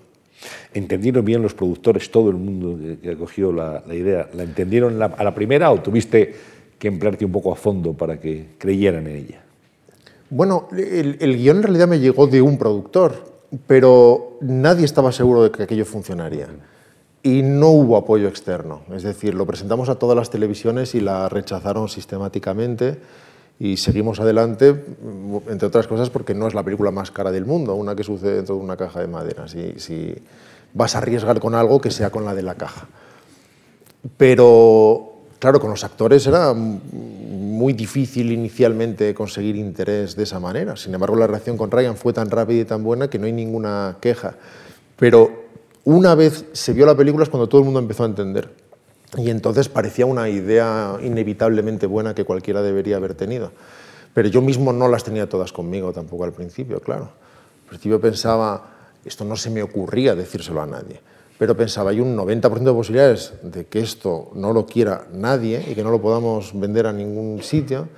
¿Entendieron bien los productores, todo el mundo que acogió la, idea? ¿La entendieron a la primera o tuviste que emplearte un poco a fondo para que creyeran en ella?
Bueno, el, el guion en realidad me llegó de un productor, pero nadie estaba seguro de que aquello funcionaría. Y no hubo apoyo externo. Es decir, lo presentamos a todas las televisiones y la rechazaron sistemáticamente y seguimos adelante, entre otras cosas, porque no es la película más cara del mundo, una que sucede dentro de una caja de madera. Si, vas a arriesgar con algo, que sea con la de la caja. Pero, claro, con los actores era muy difícil inicialmente conseguir interés de esa manera. Sin embargo, la reacción con Ryan fue tan rápida y tan buena que no hay ninguna queja. Pero una vez se vio la película es cuando todo el mundo empezó a entender. Y entonces parecía una idea inevitablemente buena que cualquiera debería haber tenido. Pero yo mismo no las tenía todas conmigo tampoco al principio, claro. Al principio pensaba, esto no se me ocurría decírselo a nadie. Pero pensaba, hay un 90% de posibilidades de que esto no lo quiera nadie y que no lo podamos vender a ningún sitio,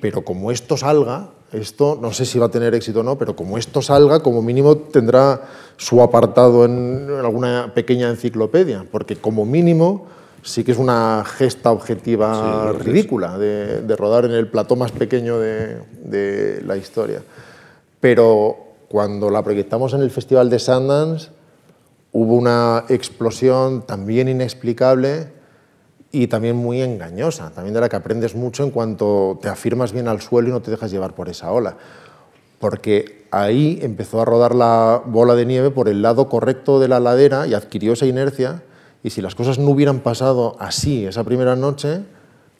pero como esto salga, esto no sé si va a tener éxito o no, pero como esto salga, como mínimo tendrá su apartado en alguna pequeña enciclopedia, porque como mínimo sí que es una gesta objetiva ridícula de, rodar en el plató más pequeño de, de, la historia. Pero cuando la proyectamos en el Festival de Sundance, hubo una explosión también inexplicable y también muy engañosa, también de la que aprendes mucho en cuanto te afirmas bien al suelo y no te dejas llevar por esa ola. Porque ahí empezó a rodar la bola de nieve por el lado correcto de la ladera y adquirió esa inercia y si las cosas no hubieran pasado así esa primera noche,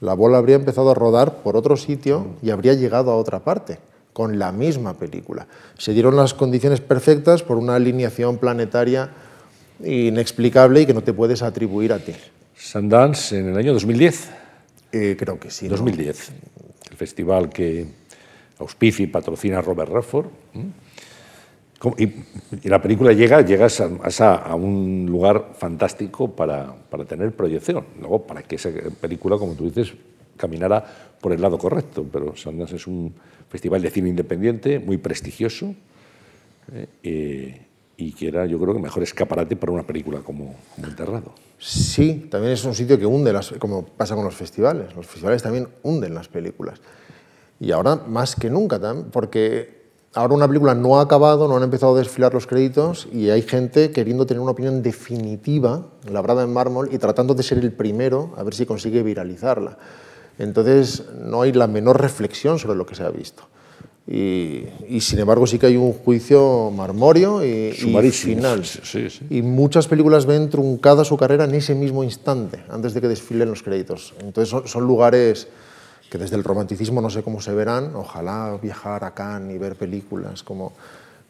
la bola habría empezado a rodar por otro sitio y habría llegado a otra parte, con la misma película. Se dieron las condiciones perfectas por una alineación planetaria inexplicable y que no te puedes atribuir a ti.
Sundance en el año 2010.
Eh, creo que sí.
2010. El festival que auspicia y patrocina Robert Redford. Y, la película llega, llegas a, un lugar fantástico para, para, tener proyección. Luego, para que esa película, como tú dices, caminara por el lado correcto. Pero Sundance es un festival de cine independiente, muy prestigioso, eh, y que era, yo creo, que mejor escaparate para una película como, como Enterrado.
Sí, también es un sitio que hunde, las, como pasa con los festivales. Los festivales también hunden las películas. Y ahora más que nunca, porque ahora una película no ha acabado, no han empezado a desfilar los créditos y hay gente queriendo tener una opinión definitiva, labrada en mármol, y tratando de ser el primero a ver si consigue viralizarla. Entonces no hay la menor reflexión sobre lo que se ha visto. Y, sin embargo sí que hay un juicio marmorio y, y final. Y muchas películas ven truncada su carrera en ese mismo instante, antes de que desfilen los créditos. Entonces son lugares que desde el romanticismo no sé cómo se verán, ojalá viajar a Cannes y ver películas, como,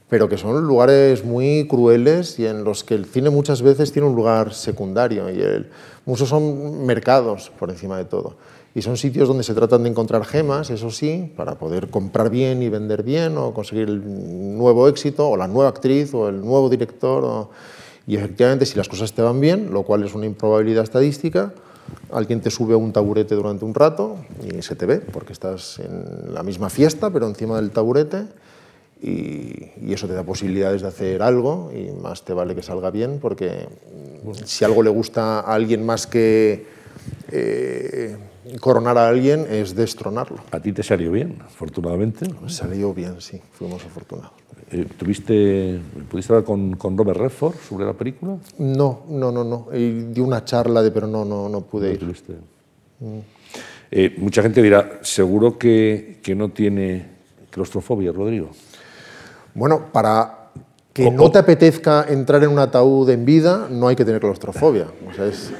pero que son lugares muy crueles y en los que el cine muchas veces tiene un lugar secundario y el, muchos son mercados por encima de todo. Y son sitios donde se tratan de encontrar gemas, eso sí, para poder comprar bien y vender bien o conseguir el nuevo éxito o la nueva actriz o el nuevo director. Y efectivamente, si las cosas te van bien, lo cual es una improbabilidad estadística, alguien te sube a un taburete durante un rato y se te ve, porque estás en la misma fiesta, pero encima del taburete, y, eso te da posibilidades de hacer algo, y más te vale que salga bien, porque si algo le gusta a alguien más que eh, coronar a alguien, es destronarlo.
¿A ti te salió bien, afortunadamente?
Salió bien, sí, fuimos afortunados.
Eh, ¿Tuviste, ¿Pudiste hablar con, con, Robert Redford sobre la película?
No, no, no, no. di una charla, de, pero no, no, no pude ir.
Mm. Eh, mucha gente dirá, seguro que, que, no tiene claustrofobia, Rodrigo.
Bueno, para que no te apetezca entrar en un ataúd en vida, no hay que tener claustrofobia. O sea, es,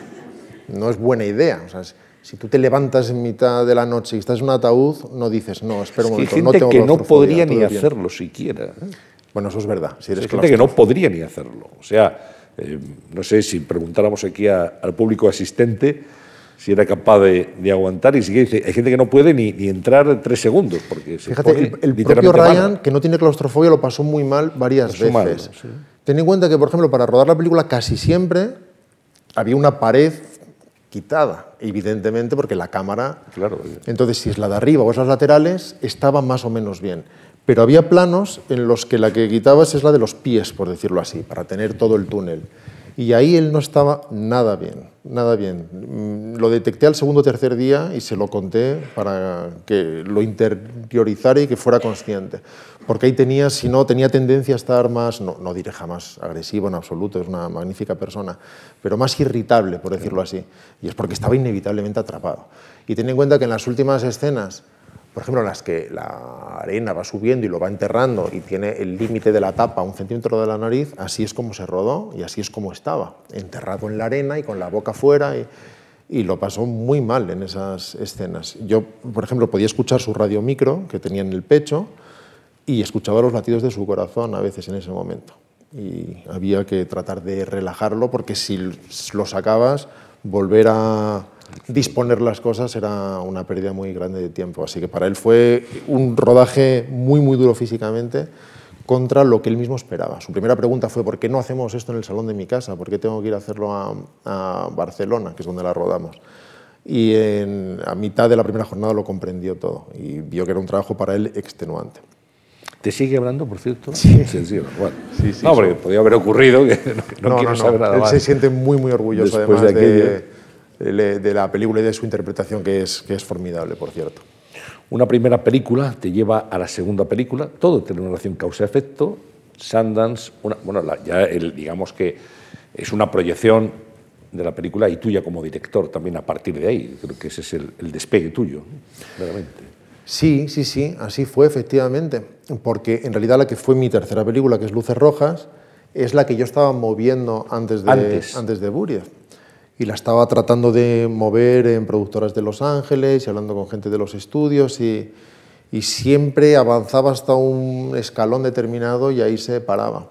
no es buena idea. O sea, si tú te levantas en mitad de la noche y estás en un ataúd, no dices, no, espera un momento,
hay gente que no podría ni hacerlo siquiera. ¿eh?
Bueno, eso es verdad.
Si eres hay gente que no podría ni hacerlo. O sea, eh, no sé si preguntáramos aquí al público asistente si era capaz de, aguantar y si dice, hay gente que no puede ni, ni entrar tres segundos porque
Fíjate, el, propio Ryan, que no tiene claustrofobia, lo pasó muy mal varias veces. Ten en cuenta que, por ejemplo, para rodar la película casi siempre había una pared quitada, evidentemente, porque la cámara...
Claro.
Entonces, si es la de arriba o es las laterales, estaba más o menos bien. Pero había planos en los que la que quitabas es la de los pies, por decirlo así, para tener todo el túnel. Y ahí él no estaba nada bien, nada bien. Mm, lo detecté al segundo o tercer día y se lo conté para que lo interiorizara y que fuera consciente. Porque ahí tenía, si no, tenía tendencia a estar más, no, no diré jamás agresivo en absoluto, es una magnífica persona, pero más irritable, por decirlo así. Y es porque estaba inevitablemente atrapado. Y ten en cuenta que en las últimas escenas por ejemplo, las que la arena va subiendo y lo va enterrando y tiene el límite de la tapa un centímetro de la nariz, así es como se rodó y así es como estaba, enterrado en la arena y con la boca fuera y, lo pasó muy mal en esas escenas. Yo, por ejemplo, podía escuchar su radiomicro que tenía en el pecho y escuchaba los latidos de su corazón a veces en ese momento. Y había que tratar de relajarlo porque si lo sacabas, volver a disponer las cosas era una pérdida muy grande de tiempo. Así que para él fue un rodaje muy, muy duro físicamente, contra lo que él mismo esperaba. Su primera pregunta fue, ¿por qué no hacemos esto en el salón de mi casa? ¿Por qué tengo que ir a hacerlo a, a Barcelona, que es donde la rodamos? Y en, a mitad de la primera jornada lo comprendió todo y vio que era un trabajo para él extenuante.
¿Te sigue hablando, por cierto?
Sí.
sí, sí, bueno.
Sí, sí,
no, porque podía haber ocurrido, que no, no quiero saber nada
Él
más.
se siente muy, muy orgulloso
Después
además
de
de, de- de la película y de su interpretación, que es, que es formidable, por cierto.
Una primera película te lleva a la segunda película, todo tiene una relación causa-efecto. Sundance, una- bueno, la- ya el- digamos que es una proyección de la película y tuya como director también a partir de ahí. Creo que ese es el, el despegue tuyo, ¿no?
Sí, sí, sí, así fue efectivamente, porque en realidad la que fue mi tercera película, que es Luces Rojas, es la que yo estaba moviendo antes de,
Antes.
de. Y la estaba tratando de mover en productoras de Los Ángeles y hablando con gente de los estudios y, y siempre avanzaba hasta un escalón determinado y ahí se paraba.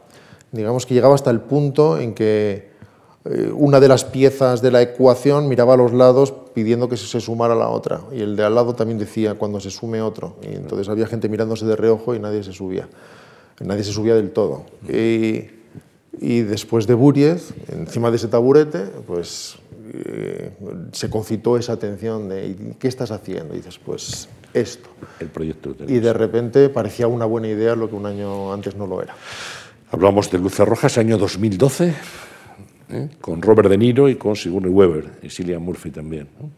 Digamos que llegaba hasta el punto en que una de las piezas de la ecuación miraba a los lados pidiendo que se sumara la otra. Y el de al lado también decía cuando se sume otro y entonces había gente mirándose de reojo y nadie se subía. Nadie se subía del todo. Y, y después de Buriez encima de ese taburete pues eh, se concitó esa atención de "¿Y ¿qué estás haciendo? y dices pues esto
El proyecto. de
y de repente parecía una buena idea lo que un año antes no lo era.
Hablamos de Luces Rojas, año 2012, ¿eh? con Robert De Niro y con Sigourney Weaver y Cillian Murphy también. ¿no?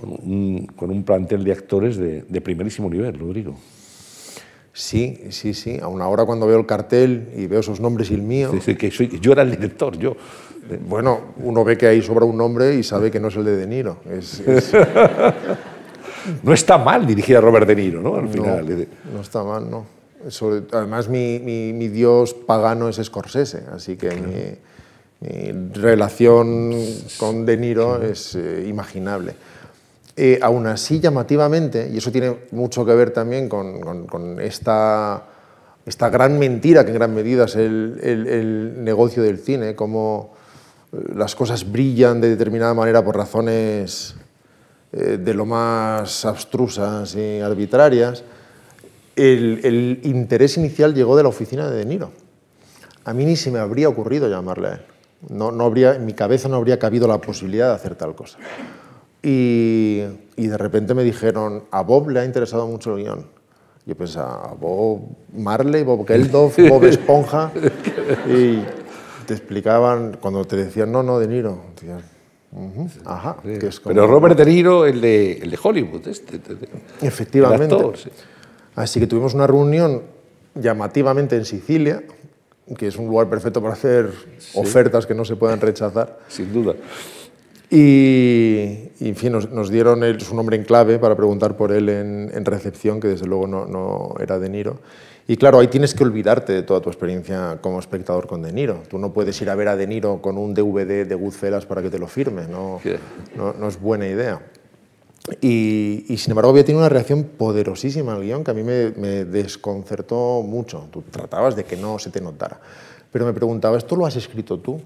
Con, un, con un plantel de actores de, de primerísimo nivel, Rodrigo.
Sí, sí, sí. Aún ahora cuando veo el cartel y veo esos nombres y el mío,
Dice que soy, yo era el director, yo.
bueno, uno ve que ahí sobra un nombre y sabe que no es el de De Niro. Es- es-
No está mal dirigir a Robert De Niro, ¿no? Al final. eh,
no está mal, ¿no? Sobre- además, mi, mi- mi dios pagano es Scorsese, así que mi, mi relación con De Niro es eh, imaginable. Eh, aún así, llamativamente, y eso tiene mucho que ver también con, esta, esta gran mentira que en gran medida es el, negocio del cine, cómo eh, las cosas brillan de determinada manera por razones eh, de lo más abstrusas y arbitrarias, el, el interés inicial llegó de la oficina de De Niro. A mí ni se me habría ocurrido llamarle a él. No, no habría, en mi cabeza no habría cabido la posibilidad de hacer tal cosa. Y, y de repente me dijeron, a Bob le ha interesado mucho el guion. Yo pensaba, a Bob Marley, Bob Geldof, Bob Esponja. Y te explicaban, cuando te decían, no, no, De Niro. decías, "Ujú, ajá. que es como-
Pero Robert De Niro, el de, el de Hollywood, este. este, este.
Efectivamente.
El actor, sí.
Así que tuvimos una reunión llamativamente en Sicilia, que es un lugar perfecto para hacer ofertas que no se puedan rechazar.
Sin duda.
Y, y, en fin, nos, nos dieron el- su nombre en clave para preguntar por él en, en recepción, que desde luego no, no era De Niro. Y claro, ahí tienes que olvidarte de toda tu experiencia como espectador con De Niro. Tú no puedes ir a ver a De Niro con un DVD de Goodfellas para que te lo firme, no, no es buena idea. Y, y, sin embargo había tenido una reacción poderosísima al guion que a mí me, me desconcertó mucho. Tú tratabas de que no se te notara. Pero me preguntaba, ¿esto lo has escrito tú?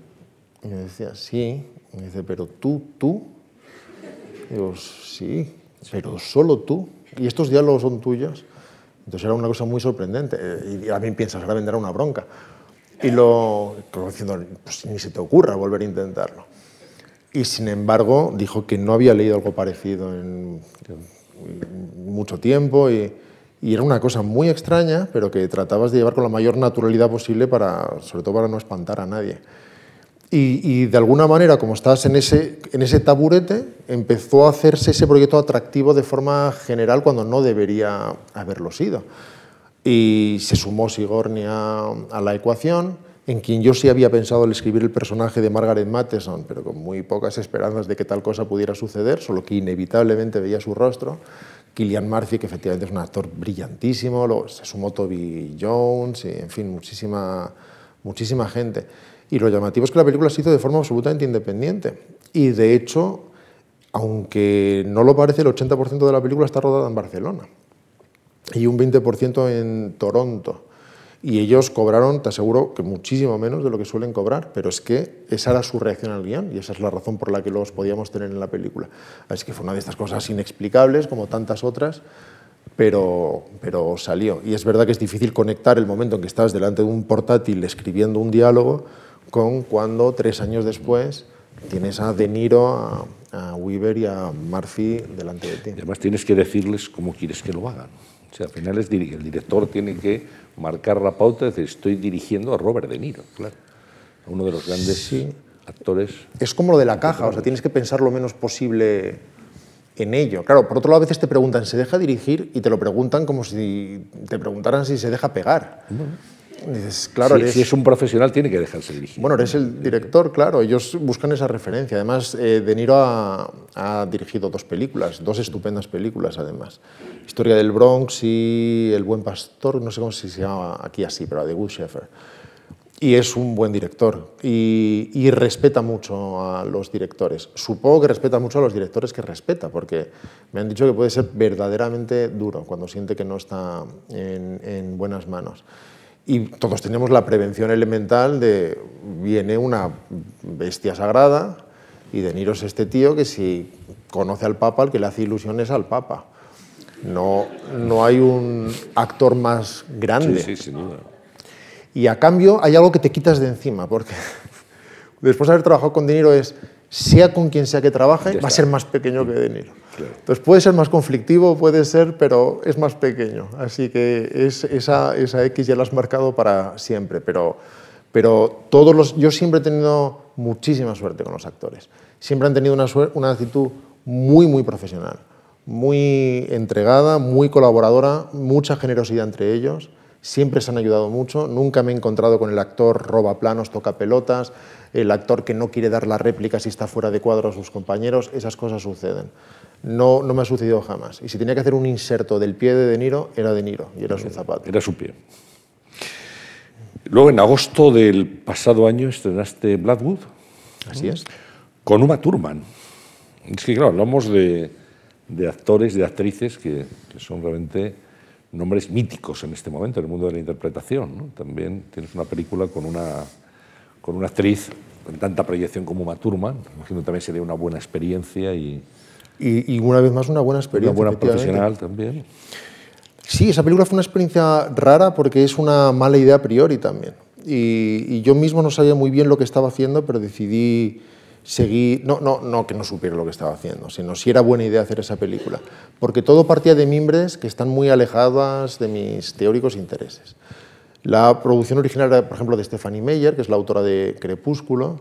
Y yo decía, sí. Y me dice, ¿pero tú, tú? Y digo, sí, pero solo tú. ¿Y estos diálogos son tuyos? Entonces era una cosa muy sorprendente. Eh, Y a mí piensas, ahora vendrá una bronca. Y lo, como diciendo, pues ni se te ocurra volver a intentarlo. Y sin embargo, dijo que no había leído algo parecido en mucho tiempo y, y era una cosa muy extraña, pero que tratabas de llevar con la mayor naturalidad posible, para, sobre todo para no espantar a nadie. Y, y de alguna manera, como estás en ese, en ese taburete, empezó a hacerse ese proyecto atractivo de forma general cuando no debería haberlo sido. Y se sumó Sigourney a, a la ecuación, en quien yo sí había pensado el escribir el personaje de Margaret Matheson, pero con muy pocas esperanzas de que tal cosa pudiera suceder, solo que inevitablemente veía su rostro. Killian Murphy, que efectivamente es un actor brillantísimo, luego se sumó Toby Jones, y, en fin, muchísima, muchísima gente. Y lo llamativo es que la película se hizo de forma absolutamente independiente. Y de hecho, aunque no lo parece, el 80% de la película está rodada en Barcelona y un 20% en Toronto. Y ellos cobraron, te aseguro, que muchísimo menos de lo que suelen cobrar, pero es que esa era su reacción al guion y esa es la razón por la que los podíamos tener en la película. Así que fue una de estas cosas inexplicables, como tantas otras, pero, pero salió. Y es verdad que es difícil conectar el momento en que estás delante de un portátil escribiendo un diálogo con cuando tres años después tienes a De Niro, a, Weaver y a Murphy delante de ti.
además tienes que decirles cómo quieres que lo hagan. O sea, al final es, el director tiene que marcar la pauta y decir, estoy dirigiendo a Robert De Niro, claro, uno de los grandes actores.
Es como lo de la caja, o sea, tienes que pensar lo menos posible en ello. Claro, por otro lado, a veces te preguntan, ¿se deja dirigir? Y te lo preguntan como si te preguntaran si se deja pegar.
Claro, si, es un profesional, tiene que dejarse dirigir.
Bueno, eres el director, claro, ellos buscan esa referencia. Además, eh, De Niro ha, dirigido dos películas, dos estupendas películas, además. Historia del Bronx y El Buen Pastor, no sé cómo se llama aquí así, pero de Good Shepherd y es un buen director y, respeta mucho a los directores. Supongo que respeta mucho a los directores que respeta, porque me han dicho que puede ser verdaderamente duro cuando siente que no está en, buenas manos. Y todos tenemos la prevención elemental de viene una bestia sagrada y De Niro es este tío que si conoce al Papa, el que le hace ilusiones al Papa. No, no hay un actor más grande.
Sí, sí, sin duda
y a cambio hay algo que te quitas de encima, porque después de haber trabajado con dinero es, sea con quien sea que trabaje, va a ser más pequeño que dinero. Entonces puede ser más conflictivo, puede ser, pero es más pequeño. Así que es, esa, X ya la has marcado para siempre. Pero, todos los, yo siempre he tenido muchísima suerte con los actores. Siempre han tenido una, una actitud muy, muy profesional, muy entregada, muy colaboradora, mucha generosidad entre ellos siempre se han ayudado mucho. Nunca me he encontrado con el actor roba planos, toca pelotas, el actor que no quiere dar la réplica si está fuera de cuadro a sus compañeros. Esas cosas suceden. No, no me ha sucedido jamás. Y si tenía que hacer un inserto del pie de De Niro, era De Niro y era su zapato.
Era su pie. Luego, en agosto del pasado año, estrenaste Bloodwood.
Así es.
Con Uma Thurman. Es que, claro, hablamos de, de actores, de actrices que, que son realmente nombres míticos en este momento en el mundo de la interpretación. También tienes una película con una, con una actriz con tanta proyección como Uma Thurman, imagino también sería una buena experiencia y,
y, una vez más una buena experiencia.
Una buena profesional también.
Sí, esa película fue una experiencia rara porque es una mala idea a priori también. Y, y yo mismo no sabía muy bien lo que estaba haciendo, pero decidí seguí, no, no, no que no supiera lo que estaba haciendo, sino si era buena idea hacer esa película, porque todo partía de mimbres que están muy alejadas de mis teóricos intereses. La producción original era, por ejemplo, de Stephanie Meyer, que es la autora de Crepúsculo,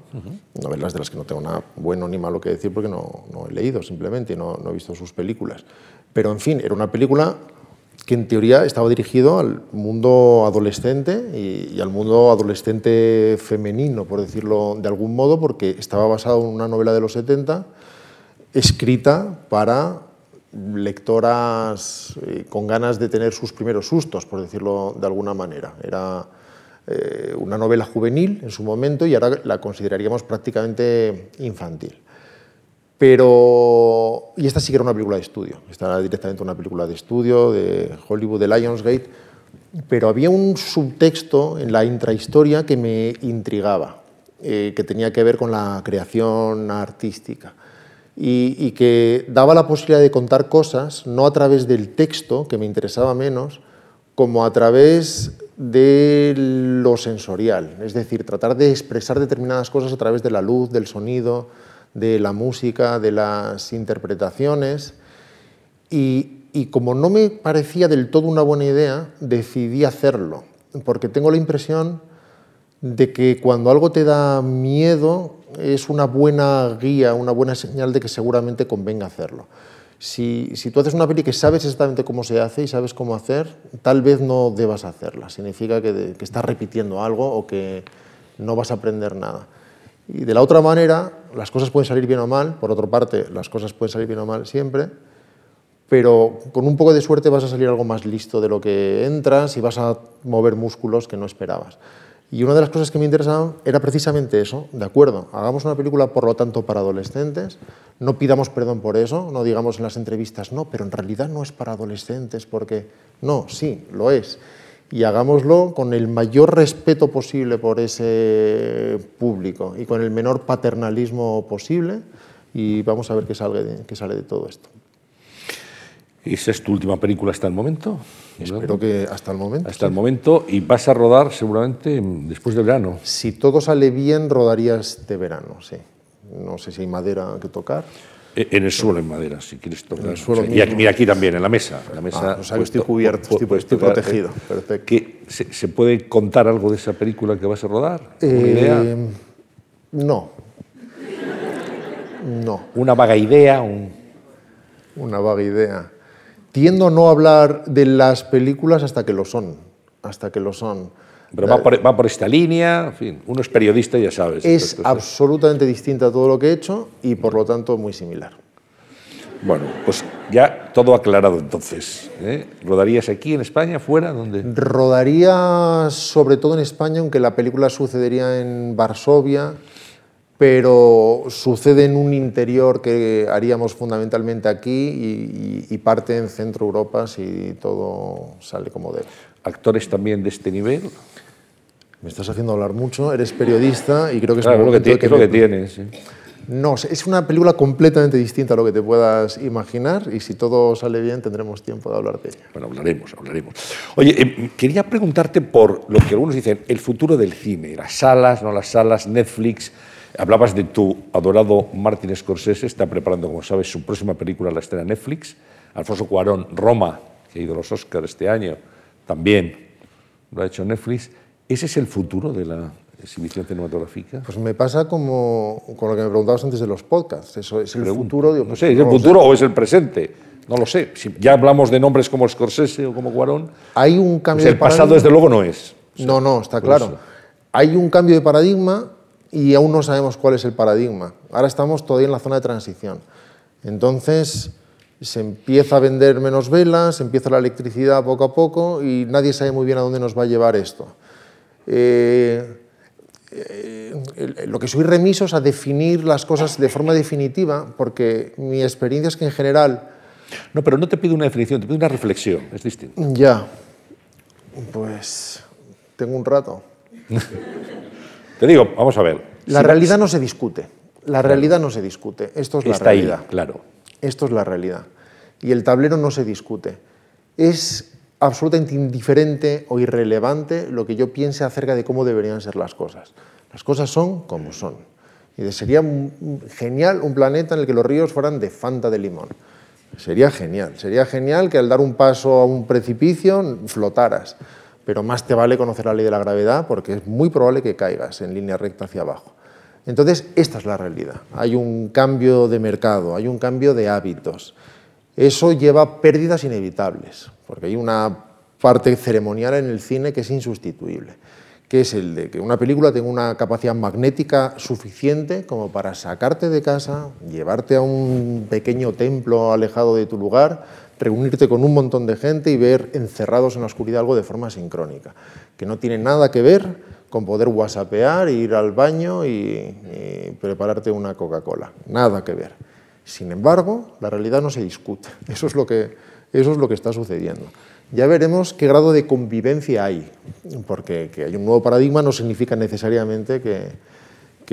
novelas de las que no tengo nada bueno ni malo que decir porque no, no he leído simplemente y no, no he visto sus películas. Pero, en fin, era una película que en teoría estaba dirigido al mundo adolescente y, al mundo adolescente femenino, por decirlo de algún modo, porque estaba basado en una novela de los 70 escrita para lectoras eh, con ganas de tener sus primeros sustos, por decirlo de alguna manera. Era eh, una novela juvenil en su momento y ahora la consideraríamos prácticamente infantil. Pero, y esta sí que era una película de estudio, esta era directamente una película de estudio de Hollywood, de Lionsgate, pero había un subtexto en la intrahistoria que me intrigaba, eh, que tenía que ver con la creación artística y, que daba la posibilidad de contar cosas no a través del texto, que me interesaba menos, como a través de lo sensorial, es decir, tratar de expresar determinadas cosas a través de la luz, del sonido, de la música, de las interpretaciones. Y, como no me parecía del todo una buena idea, decidí hacerlo, porque tengo la impresión de que cuando algo te da miedo es una buena guía, una buena señal de que seguramente convenga hacerlo. Si, tú haces una peli que sabes exactamente cómo se hace y sabes cómo hacer, tal vez no debas hacerla. Significa que, que estás repitiendo algo o que no vas a aprender nada. Y de la otra manera, las cosas pueden salir bien o mal, por otra parte, las cosas pueden salir bien o mal siempre, pero con un poco de suerte vas a salir algo más listo de lo que entras y vas a mover músculos que no esperabas. Y una de las cosas que me interesaban era precisamente eso, de acuerdo, hagamos una película por lo tanto para adolescentes, no pidamos perdón por eso, no digamos en las entrevistas, no, pero en realidad no es para adolescentes, porque no, sí, lo es y hagámoslo con el mayor respeto posible por ese público y con el menor paternalismo posible y vamos a ver qué sale de, todo esto.
¿Esa es tu última película hasta el momento?
Espero que hasta el momento.
Hasta el momento, y vas a rodar seguramente después del verano.
Si todo sale bien, rodaría este verano, sí. No sé si hay madera que tocar.
E, en el suelo, en madera, si quieres tocar.
En el suelo
y aquí, mira, aquí también, en la mesa. En la mesa
Ah, o sea que estoy cubierto, estoy- protegido, perfecto.
¿qué- se, se puede contar algo de esa película que vas a rodar? ¿Una
Eh,
idea?
No. No,
¿Una vaga idea? Un...
una vaga idea. Tiendo a no hablar de las películas hasta que lo son. Hasta que lo son.
Pero va por, va por esta línea, en fin, uno es periodista, ya sabes.
Es absolutamente distinta a todo lo que he hecho y por lo tanto muy similar.
Bueno, pues ya todo aclarado entonces. ¿eh? ¿Rodarías aquí en España, fuera? ¿Dónde?
Rodaría sobre todo en España, aunque la película sucedería en Varsovia, pero sucede en un interior que haríamos fundamentalmente aquí y, y- y parte en Centro Europa si todo sale como debe.
¿Actores también de este nivel?
Me estás haciendo hablar mucho, eres periodista y creo que es
Claro, lo que, lo
me-
que tienes.
No, es una película completamente distinta a lo que te puedas imaginar y si todo sale bien tendremos tiempo de hablar de ella.
Bueno, hablaremos, hablaremos. Oye, eh, quería preguntarte por lo que algunos dicen, el futuro del cine, las salas, no las salas, Netflix. Hablabas de tu adorado Martin Scorsese, está preparando, como sabes, su próxima película, la estrena en Netflix. Alfonso Cuarón, Roma, que ha ido a los Oscars este año, también lo ha hecho Netflix. ¿Ese es el futuro de la exhibición cinematográfica?
Pues me pasa como con lo que me preguntabas antes de los podcasts. Eso es el
Pregunto.
futuro. digo,
No
pues
sé, ¿es
no
el futuro o es el presente? No lo sé. Si ya hablamos de nombres como Scorsese o como Cuarón,
Hay un
pues
cambio
el
de
pasado
paradigma.
desde luego no es.
No, no, está claro.
eso.
Hay un cambio de paradigma y aún no sabemos cuál es el paradigma. Ahora estamos todavía en la zona de transición. Entonces se empieza a vender menos velas, empieza la electricidad poco a poco y nadie sabe muy bien a dónde nos va a llevar esto. Eh, eh, lo que soy remiso es a definir las cosas de forma definitiva, porque mi experiencia es que en general
No, pero no te pido una definición, te pido una reflexión, es distinto.
ya, pues tengo un rato.
Te digo, vamos a ver.
La
Si-
realidad no se discute. La realidad no se discute. Esto es la
está ahí,
realidad.
claro.
Esto es la realidad. Y el tablero no se discute. Es absolutamente indiferente o irrelevante lo que yo piense acerca de cómo deberían ser las cosas. Las cosas son como son. Y sería genial un planeta en el que los ríos fueran de Fanta de limón. Sería genial. Sería genial que al dar un paso a un precipicio flotaras. Pero más te vale conocer la ley de la gravedad porque es muy probable que caigas en línea recta hacia abajo. Entonces, esta es la realidad. Hay un cambio de mercado, hay un cambio de hábitos. Eso lleva pérdidas inevitables, porque hay una parte ceremonial en el cine que es insustituible, que es el de que una película tenga una capacidad magnética suficiente como para sacarte de casa, llevarte a un pequeño templo alejado de tu lugar, reunirte con un montón de gente y ver encerrados en la oscuridad algo de forma sincrónica, que no tiene nada que ver con poder whatsappear, ir al baño y, prepararte una Coca-Cola. Nada que ver. Sin embargo, la realidad no se discute. Eso es lo que, eso es lo que está sucediendo. Ya veremos qué grado de convivencia hay, porque que hay un nuevo paradigma no significa necesariamente que,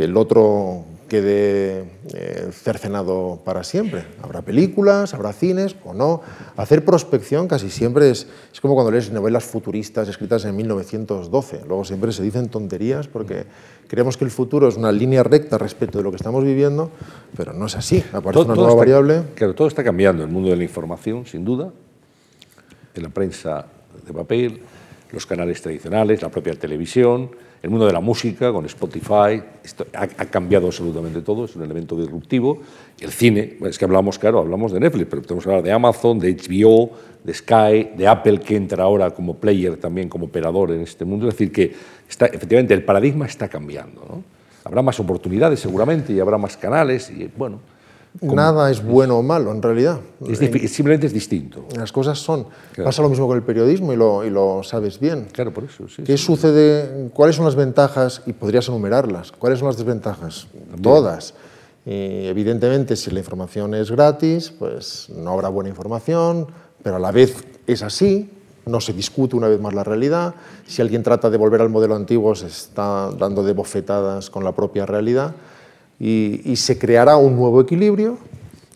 que el otro quede eh, cercenado para siempre. Habrá películas, habrá cines o no. Hacer prospección casi siempre es, es como cuando lees novelas futuristas escritas en 1912. Luego siempre se dicen tonterías porque creemos que el futuro es una línea recta respecto de lo que estamos viviendo, pero no es así. Aparece una nueva
está,
variable.
Claro, todo está cambiando. El mundo de la información, sin duda, en la prensa de papel, los canales tradicionales, la propia televisión, el mundo de la música con Spotify. Ha cambiado absolutamente todo, es un elemento disruptivo. El cine, es que hablamos, claro, hablamos de Netflix, pero podemos hablar de Amazon, de HBO, de Sky, de Apple, que entra ahora como player también, como operador en este mundo. Es decir, que está, efectivamente el paradigma está cambiando. ¿no? Habrá más oportunidades seguramente y habrá más canales y bueno.
Nada es bueno o malo, en realidad.
Es simplemente es distinto.
Las cosas son.
Claro.
Pasa lo mismo con el periodismo y lo, y lo sabes bien.
Claro, por eso, sí.
¿Qué sucede? ¿Cuáles son las ventajas? Y podrías enumerarlas. ¿Cuáles son las desventajas? Todas. Y evidentemente, si la información es gratis, pues no habrá buena información, pero a la vez es así, no se discute una vez más la realidad. Si alguien trata de volver al modelo antiguo, se está dando de bofetadas con la propia realidad y, se creará un nuevo equilibrio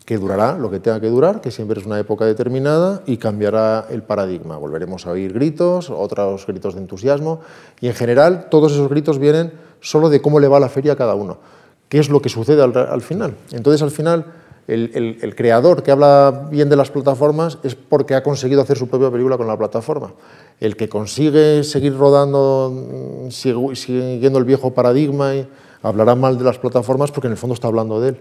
que durará lo que tenga que durar, que siempre es una época determinada y cambiará el paradigma. Volveremos a oír gritos, otros gritos de entusiasmo y en general todos esos gritos vienen solo de cómo le va la feria a cada uno, qué es lo que sucede al, final. Entonces al final el, el, creador que habla bien de las plataformas es porque ha conseguido hacer su propia película con la plataforma. El que consigue seguir rodando, mm, siguiendo el viejo paradigma, y hablará mal de las plataformas porque en el fondo está hablando de él.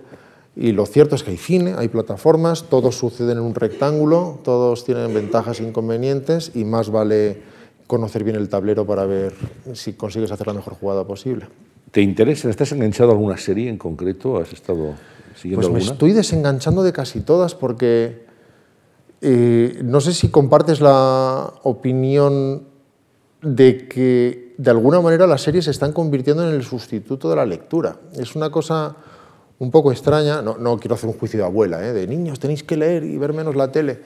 Y lo cierto es que hay cine, hay plataformas, todos suceden en un rectángulo, todos tienen ventajas e inconvenientes y más vale conocer bien el tablero para ver si consigues hacer la mejor jugada posible.
¿Te interesa? ¿Estás enganchado a alguna serie en concreto? ¿Has estado siguiendo
pues me estoy desenganchando de casi todas porque eh, no sé si compartes la opinión de que de alguna manera las series se están convirtiendo en el sustituto de la lectura. Es una cosa un poco extraña, no, quiero hacer un juicio de abuela, ¿eh? de niños tenéis que leer y ver menos la tele.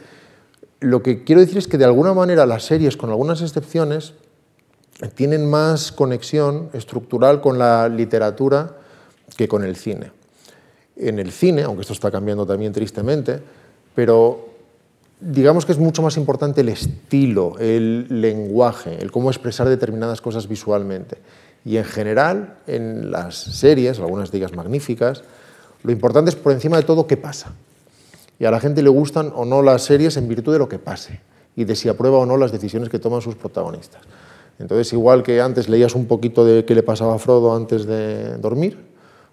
Lo que quiero decir es que de alguna manera las series, con algunas excepciones, tienen más conexión estructural con la literatura que con el cine. En el cine, aunque esto está cambiando también tristemente, pero digamos que es mucho más importante el estilo, el lenguaje, el cómo expresar determinadas cosas visualmente. Y en general, en las series, algunas de ellas magníficas, lo importante es por encima de todo qué pasa. Y a la gente le gustan o no las series en virtud de lo que pase y de si aprueba o no las decisiones que toman sus protagonistas. Entonces, igual que antes leías un poquito de qué le pasaba a Frodo antes de dormir,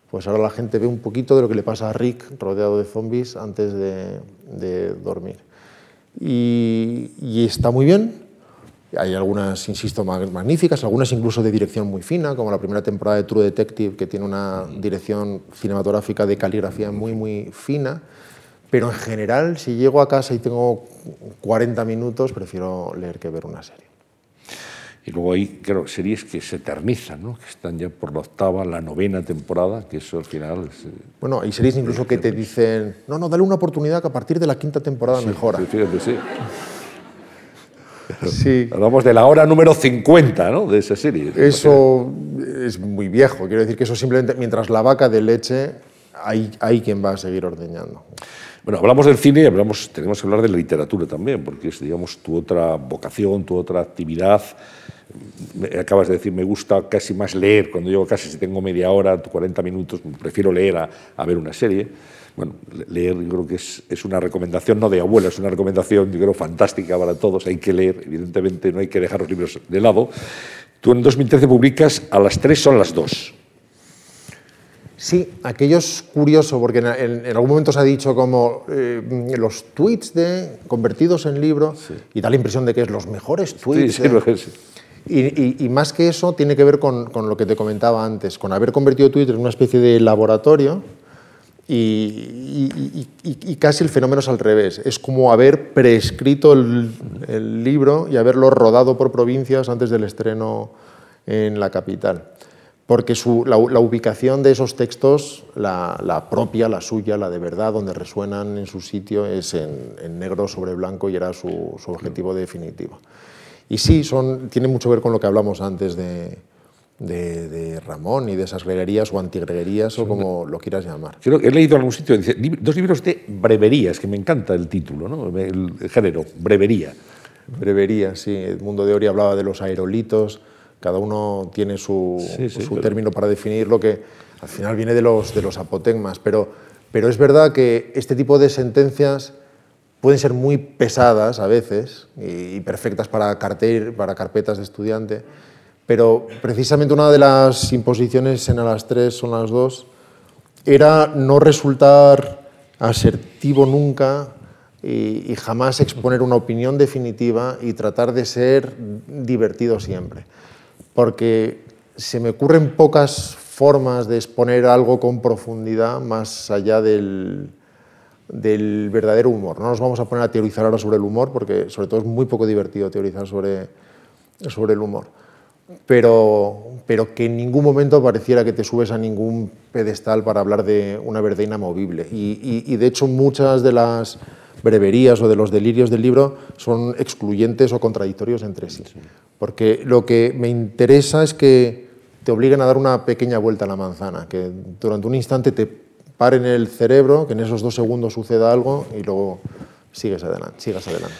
pues ahora la gente ve un poquito de lo que le pasa a Rick rodeado de zombies antes de, dormir. Y, y, está muy bien, hay algunas, insisto, magníficas, algunas incluso de dirección muy fina, como la primera temporada de True Detective, que tiene una dirección cinematográfica de caligrafía muy, muy fina. Pero en general, si llego a casa y tengo 40 minutos, prefiero leer que ver una serie.
Y luego hay, creo, series que se eternizan, ¿no? que están ya por la octava, la novena temporada, que eso al final... Es,
eh, bueno, hay series incluso que te dicen, no, no, dale una oportunidad que a partir de la quinta temporada mejora.
Sí, fíjate, sí. Sí. Hablamos de la hora número 50 ¿no? de esa serie.
Eso es muy viejo. Quiero decir que eso simplemente, mientras la vaca de leche, hay, hay quien va a seguir ordeñando.
Bueno, hablamos del cine y hablamos, tenemos que hablar de la literatura también, porque es, digamos, tu otra vocación, tu otra actividad. Acabas de decir, me gusta casi más leer. Cuando llego casi, si tengo media hora, 40 minutos, prefiero leer a, a ver una serie bueno, leer yo creo que es, es, una recomendación no de abuela, es una recomendación yo creo fantástica para todos, hay que leer, evidentemente no hay que dejar los libros de lado. Tú en 2013 publicas A las tres son las dos.
Sí, aquello es curioso porque en, algún momento se ha dicho como eh, los tweets de convertidos en libro y da la impresión de que es los mejores tweets. Sí, y, más que eso tiene que ver con, lo que te comentaba antes, con haber convertido Twitter en una especie de laboratorio y, casi el fenómeno es al revés. Es como haber prescrito el, libro y haberlo rodado por provincias antes del estreno en la capital. Porque la, ubicación de esos textos, la, propia, la suya, la de verdad, donde resuenan en su sitio, es en, negro sobre blanco y era su objetivo definitivo. Y sí, son, tiene mucho que ver con lo que hablamos antes de, de, Ramón y de esas greguerías o antigreguerías o como lo quieras llamar.
He leído en algún sitio dice, dos libros de breverías, que me encanta el título, ¿no? el, género, brevería.
Brevería, sí. El mundo de Ori hablaba de los aerolitos, cada uno tiene su, término para definirlo, que al final viene de los, de los apotegmas, pero, pero es verdad que este tipo de sentencias pueden ser muy pesadas a veces y, perfectas para, para carpetas de estudiante pero precisamente una de las imposiciones en a las tres son las dos era no resultar asertivo nunca y, jamás exponer una opinión definitiva y tratar de ser divertido siempre. Porque se me ocurren pocas formas de exponer algo con profundidad más allá del, del verdadero humor. No nos vamos a poner a teorizar ahora sobre el humor, porque sobre todo es muy poco divertido teorizar sobre, sobre el humor pero, pero que en ningún momento pareciera que te subes a ningún pedestal para hablar de una verdad inamovible. Y, y, de hecho muchas de las breverías o de los delirios del libro son excluyentes o contradictorios entre sí. Porque lo que me interesa es que te obliguen a dar una pequeña vuelta a la manzana, que durante un instante te pare en el cerebro, que en esos dos segundos suceda algo y luego sigues adelante, sigas adelante.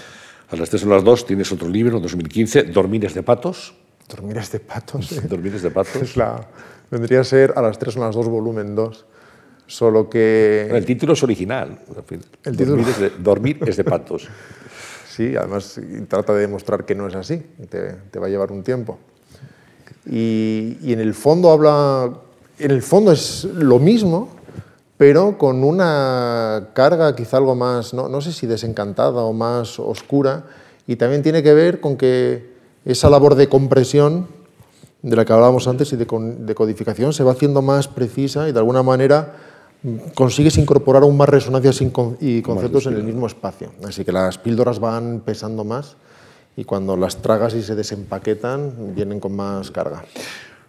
A las 3 o las 2 tienes otro libro, 2015, Dormires de patos.
Dormires de patos. ¿eh?
Dormires de patos.
Es la, vendría a ser a las 3 o las 2 volumen 2. Solo que...
El título es original.
El título...
Dormir, es de, dormir es de patos.
Sí, además trata de demostrar que no es así, te, te va a llevar un tiempo. Y, y, en el fondo habla, en el fondo es lo mismo, pero con una carga quizá algo más, no, no sé si desencantada o más oscura, y también tiene que ver con que esa labor de compresión de la que hablábamos antes y de, de codificación se va haciendo más precisa y de alguna manera consigues incorporar aún más resonancias y conceptos en el mismo espacio. Así que las píldoras van pesando más y cuando las tragas y se desempaquetan vienen con más carga.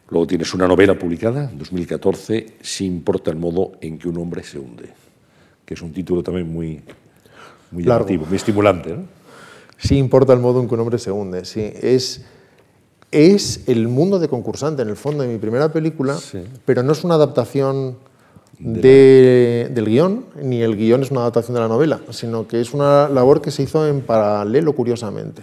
Luego tienes una novela publicada, en 2014, Si importa el modo en que un hombre se hunde, que es un título también muy, muy llamativo, muy estimulante. ¿no?
Sí importa el modo en que un hombre se hunde, sí. Es, es el mundo de concursante, en el fondo, de mi primera película, sí. pero no es una adaptación de, del guion, ni el guion es una adaptación de la novela, sino que es una labor que se hizo en paralelo, curiosamente.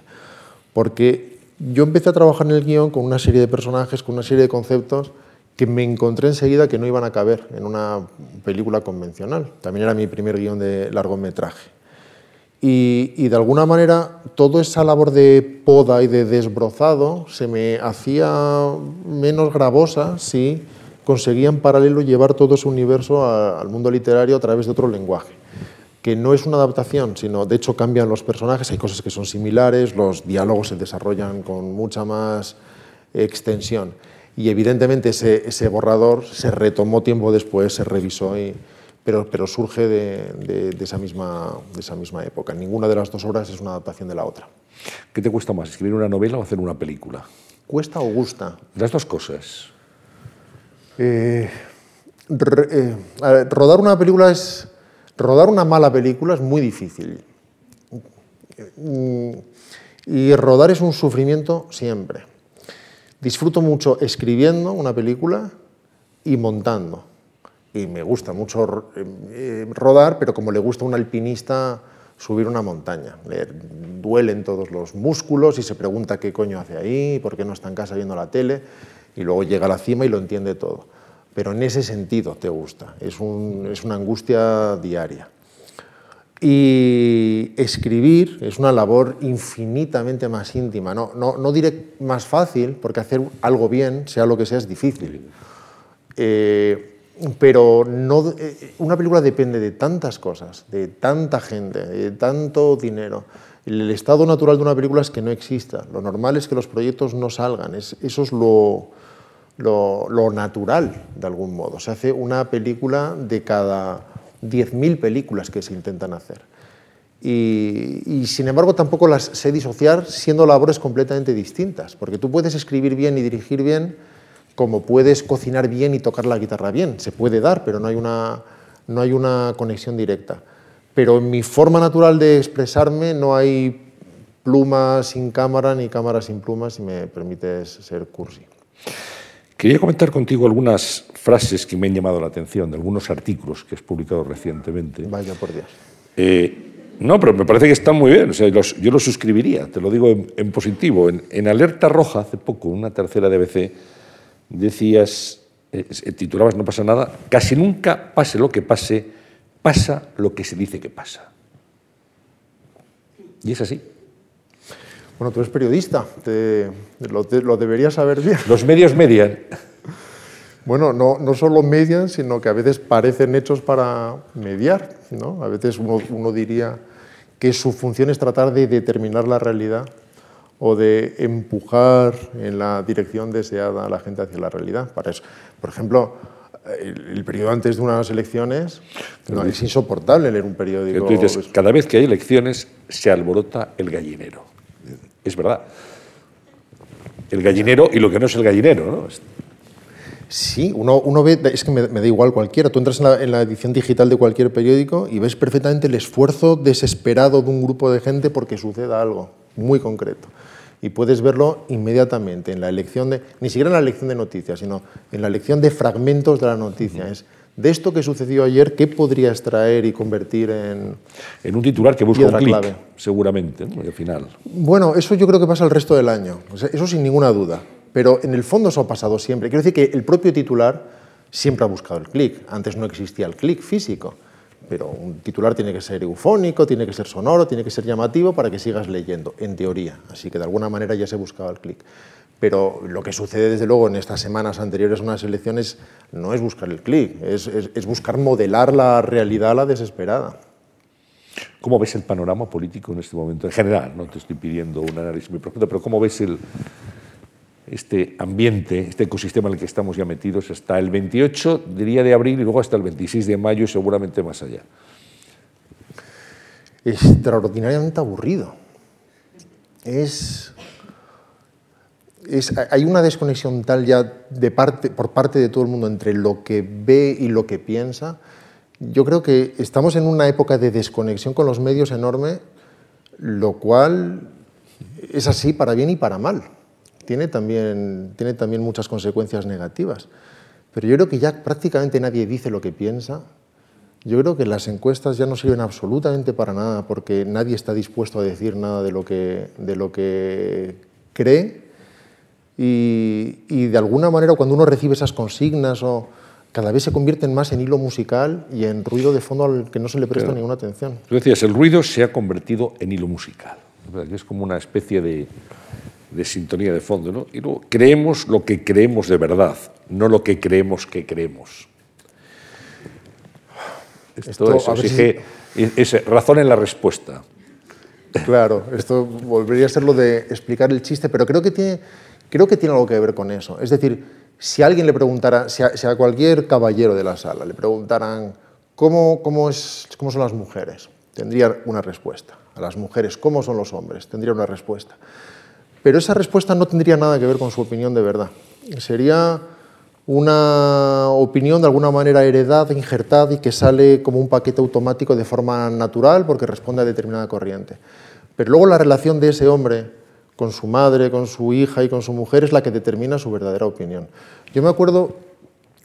Porque yo empecé a trabajar en el guion con una serie de personajes, con una serie de conceptos que me encontré enseguida que no iban a caber en una película convencional. También era mi primer guion de largometraje. Y, de alguna manera toda esa labor de poda y de desbrozado se me hacía menos gravosa si conseguía en paralelo llevar todo ese universo al mundo literario a través de otro lenguaje que no es una adaptación, sino de hecho cambian los personajes, hay cosas que son similares, los diálogos se desarrollan con mucha más extensión. Y evidentemente ese, ese borrador se retomó tiempo después, se revisó, y, pero, pero surge de, de, de, esa misma, de esa misma época. Ninguna de las dos obras es una adaptación de la otra.
¿Qué te cuesta más, escribir una novela o hacer una película?
¿Cuesta o gusta?
Las dos cosas.
Eh, re, eh, ver, rodar una película es Rodar una mala película es muy difícil. Y rodar es un sufrimiento siempre. Disfruto mucho escribiendo una película y montando. Y me gusta mucho eh, rodar, pero como le gusta a un alpinista subir una montaña. Le duelen todos los músculos y se pregunta qué coño hace ahí, por qué no está en casa viendo la tele, y luego llega a la cima y lo entiende todo pero en ese sentido te gusta, es, un, es una angustia diaria. Y escribir es una labor infinitamente más íntima, no, no, no diré más fácil, porque hacer algo bien, sea lo que sea, es difícil. Eh, pero no, eh, una película depende de tantas cosas, de tanta gente, de tanto dinero. El estado natural de una película es que no exista. Lo normal es que los proyectos no salgan. Es, eso es lo, lo, natural, de algún modo. Se hace una película de cada 10.000 películas que se intentan hacer. Y, y, sin embargo, tampoco las sé disociar siendo labores completamente distintas, porque tú puedes escribir bien y dirigir bien, como puedes cocinar bien y tocar la guitarra bien. Se puede dar, pero no hay una, no hay una conexión directa. Pero en mi forma natural de expresarme no hay pluma sin cámara ni cámara sin pluma, si me permites ser cursi.
Quería comentar contigo algunas frases que me han llamado la atención de algunos artículos que has publicado recientemente.
Vaya por Dios.
Eh, no, pero me parece que están muy bien. O sea, los, yo los suscribiría, te lo digo en, en positivo. En, en, Alerta Roja, hace poco, una tercera de ABC, decías, eh, titulabas No pasa nada, casi nunca pase lo que pase, pasa lo que se dice que pasa. Y es así.
Bueno, tú eres periodista, te, lo, te, lo, deberías saber bien.
Los medios median.
Bueno, no, no solo median, sino que a veces parecen hechos para mediar. ¿no? A veces uno, uno diría que su función es tratar de determinar la realidad o de empujar en la dirección deseada a la gente hacia la realidad. Para eso, por ejemplo, el, el periodo antes de unas elecciones no, es insoportable leer un periódico.
Dices, cada vez que hay elecciones se alborota el gallinero. Es verdad. El gallinero y lo que no es el gallinero, ¿no?
Sí, uno, uno ve, es que me, me, da igual cualquiera, tú entras en la, en la, edición digital de cualquier periódico y ves perfectamente el esfuerzo desesperado de un grupo de gente porque suceda algo muy concreto. Y puedes verlo inmediatamente en la elección de, ni siquiera en la elección de noticias, sino en la elección de fragmentos de la noticia. Es de esto que sucedió ayer, ¿qué podría extraer y convertir en...
En un titular que busca un clic, seguramente, ¿no? al final.
Bueno, eso yo creo que pasa el resto del año, eso sin ninguna duda. Pero en el fondo eso ha pasado siempre. Quiero decir que el propio titular siempre ha buscado el clic. Antes no existía el clic físico, pero un titular tiene que ser eufónico, tiene que ser sonoro, tiene que ser llamativo para que sigas leyendo, en teoría. Así que de alguna manera ya se buscaba el clic. Pero lo que sucede desde luego en estas semanas anteriores a unas elecciones no es buscar el clic, es, buscar modelar la realidad a la desesperada.
¿Cómo ves el panorama político en este momento? En general, no te estoy pidiendo un análisis muy profundo, pero ¿cómo ves el, este ambiente, este ecosistema en el que estamos ya metidos hasta el 28, diría de abril, y luego hasta el 26 de mayo y seguramente más allá?
Extraordinariamente aburrido. Es hay una desconexión tal ya por parte de todo el mundo entre lo que ve y lo que piensa. Yo creo que estamos en una época de desconexión con los medios enorme, lo cual es así para bien y para mal. Tiene también, tiene también muchas consecuencias negativas. Pero yo creo que ya prácticamente nadie dice lo que piensa. Yo creo que las encuestas ya no sirven absolutamente para nada porque nadie está dispuesto a decir nada de lo que, de lo que cree y, de alguna manera cuando uno recibe esas consignas o cada vez se convierten más en hilo musical y en ruido de fondo al que no se le presta ninguna atención.
Tú decías, el ruido se ha convertido en hilo musical. Es como una especie de, de sintonía de fondo. ¿no? Y luego, creemos lo que creemos de verdad, no lo que creemos que creemos. Esto, Esto exige es razón en la respuesta.
Claro, esto volvería a ser lo de explicar el chiste, pero creo que tiene Creo que tiene algo que ver con eso. Es decir, si alguien le preguntara, si a, cualquier caballero de la sala le preguntaran ¿cómo, cómo, es, cómo son las mujeres, tendría una respuesta. A las mujeres, ¿cómo son los hombres? Tendría una respuesta. Pero esa respuesta no tendría nada que ver con su opinión de verdad. Sería una opinión de alguna manera heredada, injertada y que sale como un paquete automático de forma natural porque responde a determinada corriente. Pero luego la relación de ese hombre con su madre, con su hija y con su mujer es la que determina su verdadera opinión. Yo me acuerdo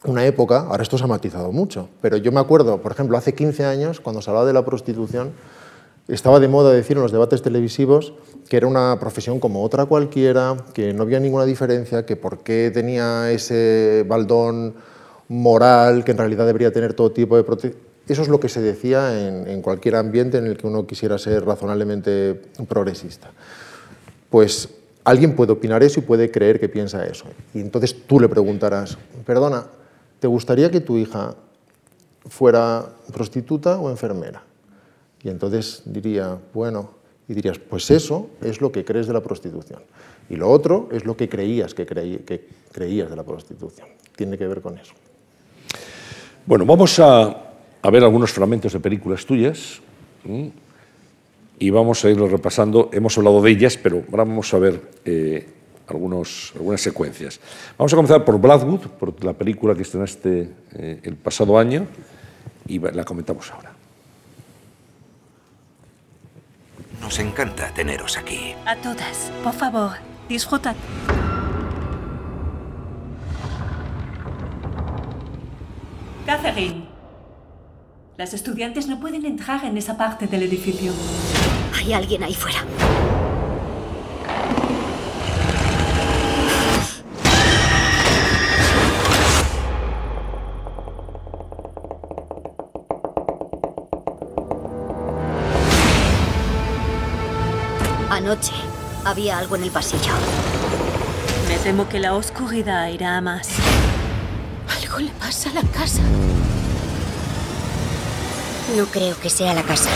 una época, ahora esto se ha matizado mucho, pero yo me acuerdo, por ejemplo, hace 15 años, cuando se hablaba de la prostitución, estaba de moda decir en los debates televisivos que era una profesión como otra cualquiera, que no había ninguna diferencia, que por qué tenía ese baldón moral, que en realidad debería tener todo tipo de protección. Eso es lo que se decía en, en cualquier ambiente en el que uno quisiera ser razonablemente progresista pues alguien puede opinar eso y puede creer que piensa eso. Y entonces tú le preguntarás, perdona, ¿te gustaría que tu hija fuera prostituta o enfermera? Y entonces diría, bueno, y dirías, pues eso es lo que crees de la prostitución. Y lo otro es lo que creías que, creías de la prostitución. Tiene que ver con eso.
Bueno, vamos a, ver algunos fragmentos de películas tuyas y vamos a irlo repasando. Hemos hablado de ellas, pero ahora vamos a ver eh, algunos, algunas secuencias. Vamos a comenzar por Blackwood, por la película que estrenaste eh, el pasado año, y la comentamos ahora.
Nos encanta teneros aquí.
A todas, por favor, disfrutad. Catherine, las estudiantes no pueden entrar en esa parte del edificio.
Hay alguien ahí fuera. Anoche había algo en el pasillo.
Me temo que la oscuridad irá a más.
Algo le pasa a la casa. No creo que sea la casa.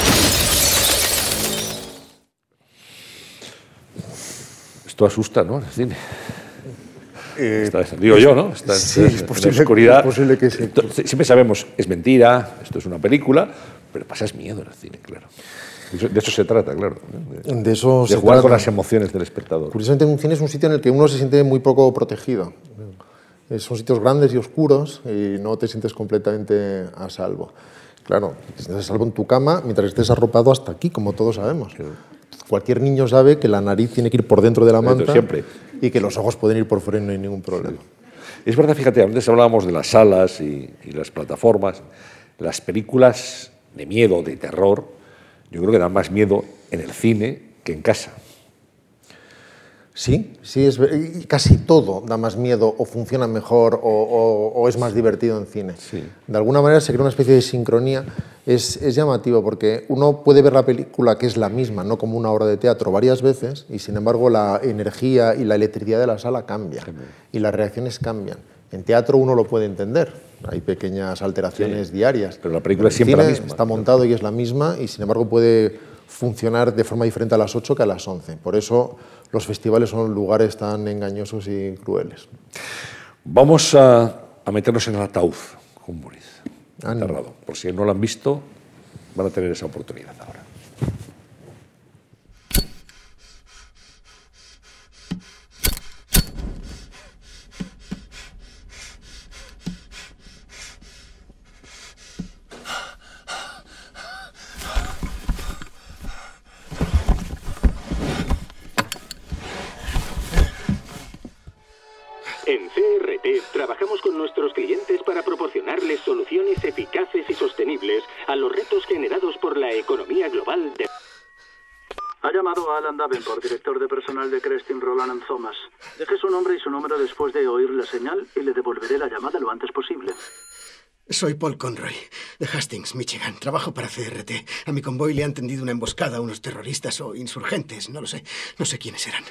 Esto asusta, ¿no? El cine. Eh, digo yo, ¿no?
sí, es posible, oscuridad. posible que sí.
Siempre sabemos, es mentira, esto es una película, pero pasas miedo en el cine, claro. De eso se trata, claro.
De, eso
de jugar con las emociones del espectador.
Curiosamente, un cine es un sitio en el que uno se siente muy poco protegido. Son sitios grandes y oscuros y no te sientes completamente a salvo. Claro, a salvo en tu cama mientras estés arropado hasta aquí, como todos sabemos. Cualquier niño sabe que la nariz tiene que ir por dentro de la manta
siempre.
y que los ojos pueden ir por fuera y no hay ningún problema.
Es verdad, fíjate, antes hablábamos de las salas y, y las plataformas. Las películas de miedo, de terror, yo creo que dan más miedo en el cine que en casa.
Sí, sí, es, casi todo da más miedo o funciona mejor o, o- o es más divertido en cine.
Sí.
De alguna manera se crea una especie de sincronía. Es, es llamativo porque uno puede ver la película que es la misma, no como una obra de teatro, varias veces y sin embargo la energía y la electricidad de la sala cambia y las reacciones cambian. En teatro uno lo puede entender, hay pequeñas alteraciones diarias.
pero la película es siempre la misma.
Está montado y es la misma y sin embargo puede funcionar de forma diferente a las 8 que a las 11. Por eso los festivales son lugares tan engañosos y crueles.
Vamos a, a meternos en el ataúd.
Ánimo.
Enterrado. Por si no lo han visto, van a tener esa oportunidad ahora.
Trabajamos con nuestros clientes para proporcionarles soluciones eficaces y sostenibles a los retos generados por la economía global de...
Ha llamado a Alan Davenport, director de personal de Crestin Roland Thomas. Deje su nombre y su número después de oír la señal y le devolveré la llamada lo antes posible.
Soy Paul Conroy, de Hastings, Michigan. Trabajo para CRT. A mi convoy le han tendido una emboscada a unos terroristas o insurgentes, no lo sé. No sé quiénes eran.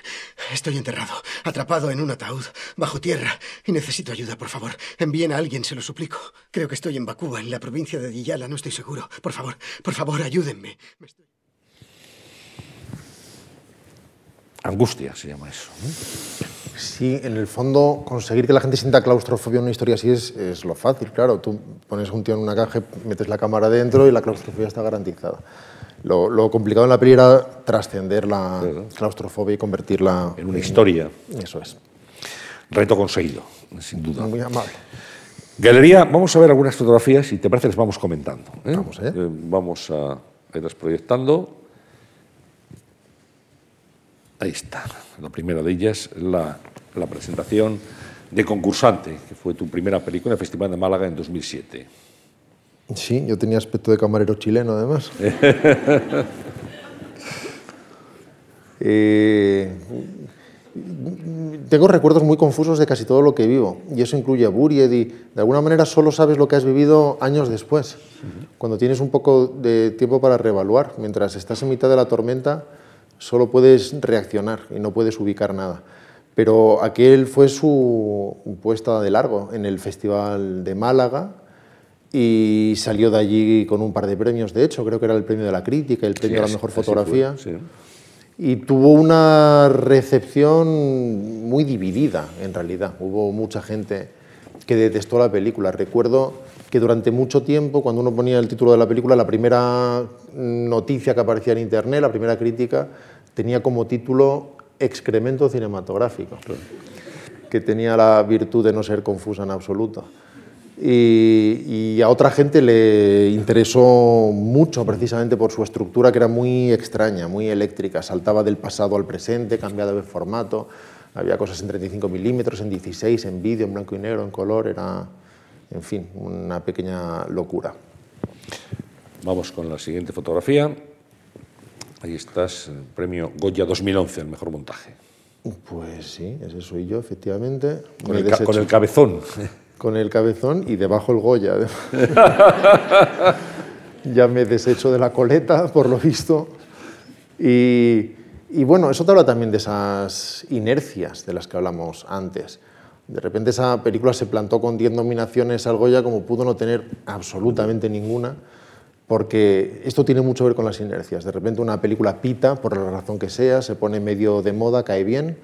Estoy enterrado, atrapado en un ataúd, bajo tierra, y necesito ayuda, por favor. Envíen a alguien, se lo suplico. Creo que estoy en Bakúa, en la provincia de Diyala, no estoy seguro. Por favor, por favor, ayúdenme.
Angustia se llama eso.
Sí, en el fondo conseguir que la gente sienta claustrofobia en una historia así es, es lo fácil, claro. Tú pones un tío en una caja, metes la cámara dentro y la claustrofobia está garantizada. Lo, lo complicado en la peli era trascender la claustrofobia y convertirla
En una historia.
Eso es.
Reto conseguido, sin duda.
Muy amable.
Galería, vamos a ver algunas fotografías y te parece las vamos comentando. ¿eh?
Vamos allá.
Eh, vamos a irlas proyectando. Ahí está. La primera de ellas, la, la presentación de Concursante, que fue tu primera película en el Festival de Málaga en 2007.
Sí, yo tenía aspecto de camarero chileno, además. Eh, tengo recuerdos muy confusos de casi todo lo que vivo, y eso incluye a Buried, y de alguna manera solo sabes lo que has vivido años después, cuando tienes un poco de tiempo para reevaluar. Mientras estás en mitad de la tormenta, solo puedes reaccionar y no puedes ubicar nada. Pero aquel fue su puesta de largo en el Festival de Málaga, y salió de allí con un par de premios, de hecho, creo que era el premio de la crítica, el premio
Sí,
a la mejor
así fue,
fotografía.
sí.
Y tuvo una recepción muy dividida, en realidad. Hubo mucha gente que detestó la película. Recuerdo que durante mucho tiempo, cuando uno ponía el título de la película, la primera noticia que aparecía en Internet, la primera crítica, tenía como título Excremento cinematográfico, que tenía la virtud de no ser confusa en absoluto. Y, a otra gente le interesó mucho precisamente por su estructura que era muy extraña, muy eléctrica, saltaba del pasado al presente, cambiaba de formato, había cosas en 35 milímetros, en 16, en vídeo, en blanco y negro, en color, era, en fin, una pequeña locura.
Vamos con la siguiente fotografía. Ahí estás, el premio Goya 2011, el mejor montaje.
Pues sí, ese soy yo, efectivamente.
Con el, ca- con
desecho-
el cabezón.
con el cabezón y debajo el Goya. ya me desecho de la coleta, por lo visto. Y, y bueno, eso te habla también de esas inercias de las que hablamos antes. De repente esa película se plantó con 10 nominaciones al Goya como pudo no tener absolutamente ninguna, porque esto tiene mucho que ver con las inercias. De repente una película pita, por la razón que sea, se pone medio de moda, cae bien,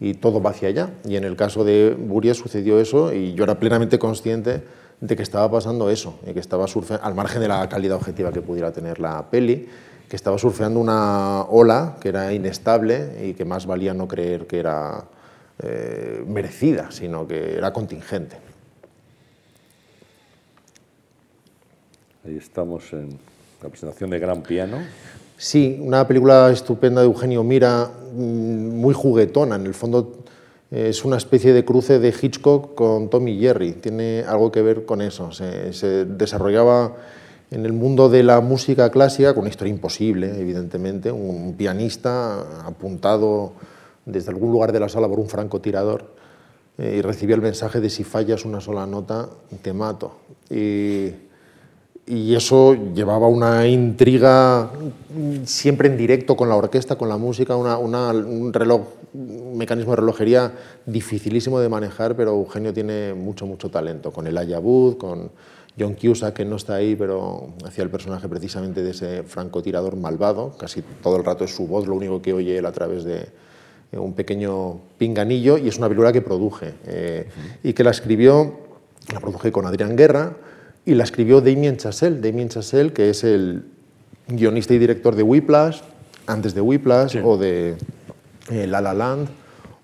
y todo va hacia allá. Y en el caso de Buria sucedió eso y yo era plenamente consciente de que estaba pasando eso, y que estaba al margen de la calidad objetiva que pudiera tener la peli, que estaba surfeando una ola que era inestable y que más valía no creer que era eh, merecida, sino que era contingente.
Ahí estamos en la presentación de Gran Piano.
Sí, una película estupenda de Eugenio Mira, mm, muy juguetona. En el fondo Es una especie de cruce de Hitchcock con Tommy Jerry, tiene algo que ver con eso. Se, se desarrollaba en el mundo de la música clásica, con una historia imposible, evidentemente, un pianista apuntado desde algún lugar de la sala por un francotirador eh, y recibía el mensaje de si fallas una sola nota, te mato. Y, y eso llevaba una intriga siempre en directo con la orquesta, con la música, una, una, un reloj, un mecanismo de relojería dificilísimo de manejar, pero Eugenio tiene mucho, mucho talento, con el Ayabud, con John Cusack, que no está ahí, pero hacía el personaje precisamente de ese francotirador malvado, casi todo el rato es su voz, lo único que oye él a través de un pequeño pinganillo, y es una película que produje, eh, y que la escribió, la produje con Adrián Guerra, y la escribió Damien Chazelle, Damien Chazelle, que es el guionista y director de Whiplash, antes de Whiplash, o de eh, La La Land,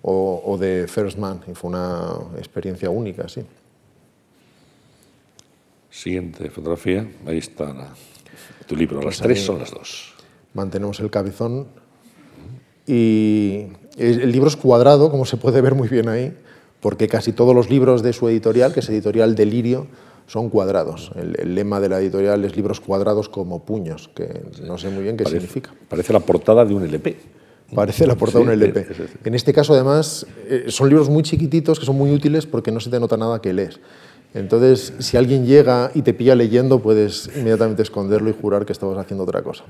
o, o, de First Man, y fue una experiencia única, sí.
Siguiente fotografía, ahí está la, tu libro, pues las tres son las dos.
Mantenemos el cabezón y el libro es cuadrado, como se puede ver muy bien ahí, porque casi todos los libros de su editorial, que es editorial Delirio, son cuadrados. El, el, lema de la editorial es libros cuadrados como puños, que no sé muy bien qué
parece,
significa.
Parece la portada de un LP.
Parece la portada sí, de un LP. Es, es, en este caso, además, eh, son libros muy chiquititos que son muy útiles porque no se te nota nada que lees. Entonces, si alguien llega y te pilla leyendo, puedes inmediatamente esconderlo y jurar que estabas haciendo otra cosa.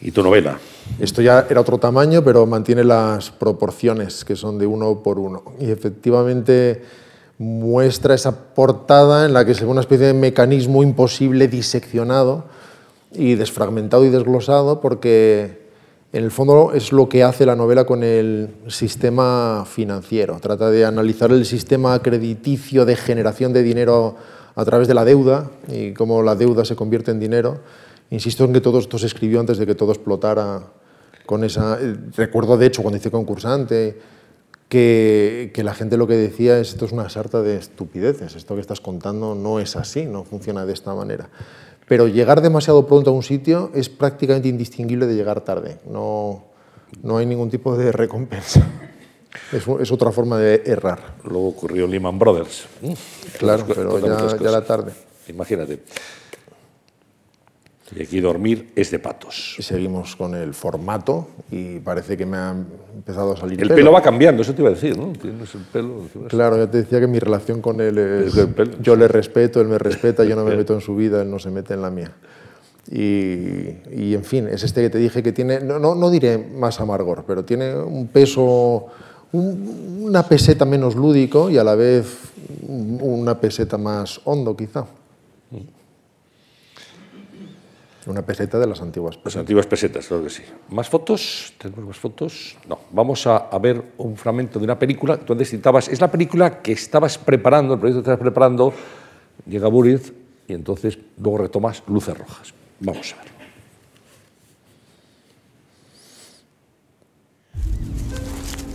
¿Y tu novela?
Esto ya era otro tamaño, pero mantiene las proporciones, que son de uno por uno. Y efectivamente muestra esa portada en la que se ve una especie de mecanismo imposible diseccionado y desfragmentado y desglosado, porque en el fondo es lo que hace la novela con el sistema financiero. Trata de analizar el sistema crediticio de generación de dinero a través de la deuda y cómo la deuda se convierte en dinero. Insisto en que todo esto se escribió antes de que todo explotara con esa... Recuerdo, de hecho, cuando hice concursante, que, que, la gente lo que decía es esto es una sarta de estupideces, esto que estás contando no es así, no funciona de esta manera pero llegar demasiado pronto a un sitio es prácticamente indistinguible de llegar tarde. No, no hay ningún tipo de recompensa. Es, es, otra forma de errar.
Luego ocurrió Lehman Brothers.
Claro, pero ya, ya la tarde.
Imagínate. Y aquí dormir es de patos.
Y seguimos con el formato y parece que me ha empezado a salir
el pelo. pelo va cambiando, eso te iba a decir, ¿no? Tienes el pelo.
Claro, ya te decía que mi relación con él es. Yo le respeto, él me respeta, yo no me meto en su vida, él no se mete en la mía. Y, y en fin, es este que te dije que tiene, no, no, no diré más amargor, pero tiene un peso, un, una peseta menos lúdico y a la vez una peseta más hondo, quizá. Una peseta de las antiguas pesetas.
Las antiguas pesetas, claro que sí. ¿Más fotos? ¿Tenemos más fotos? No. Vamos a, a ver un fragmento de una película. Tú antes citabas, es la película que estabas preparando, el proyecto que estabas preparando, llega Buriz y entonces luego retomas Luces Rojas. Vamos a ver.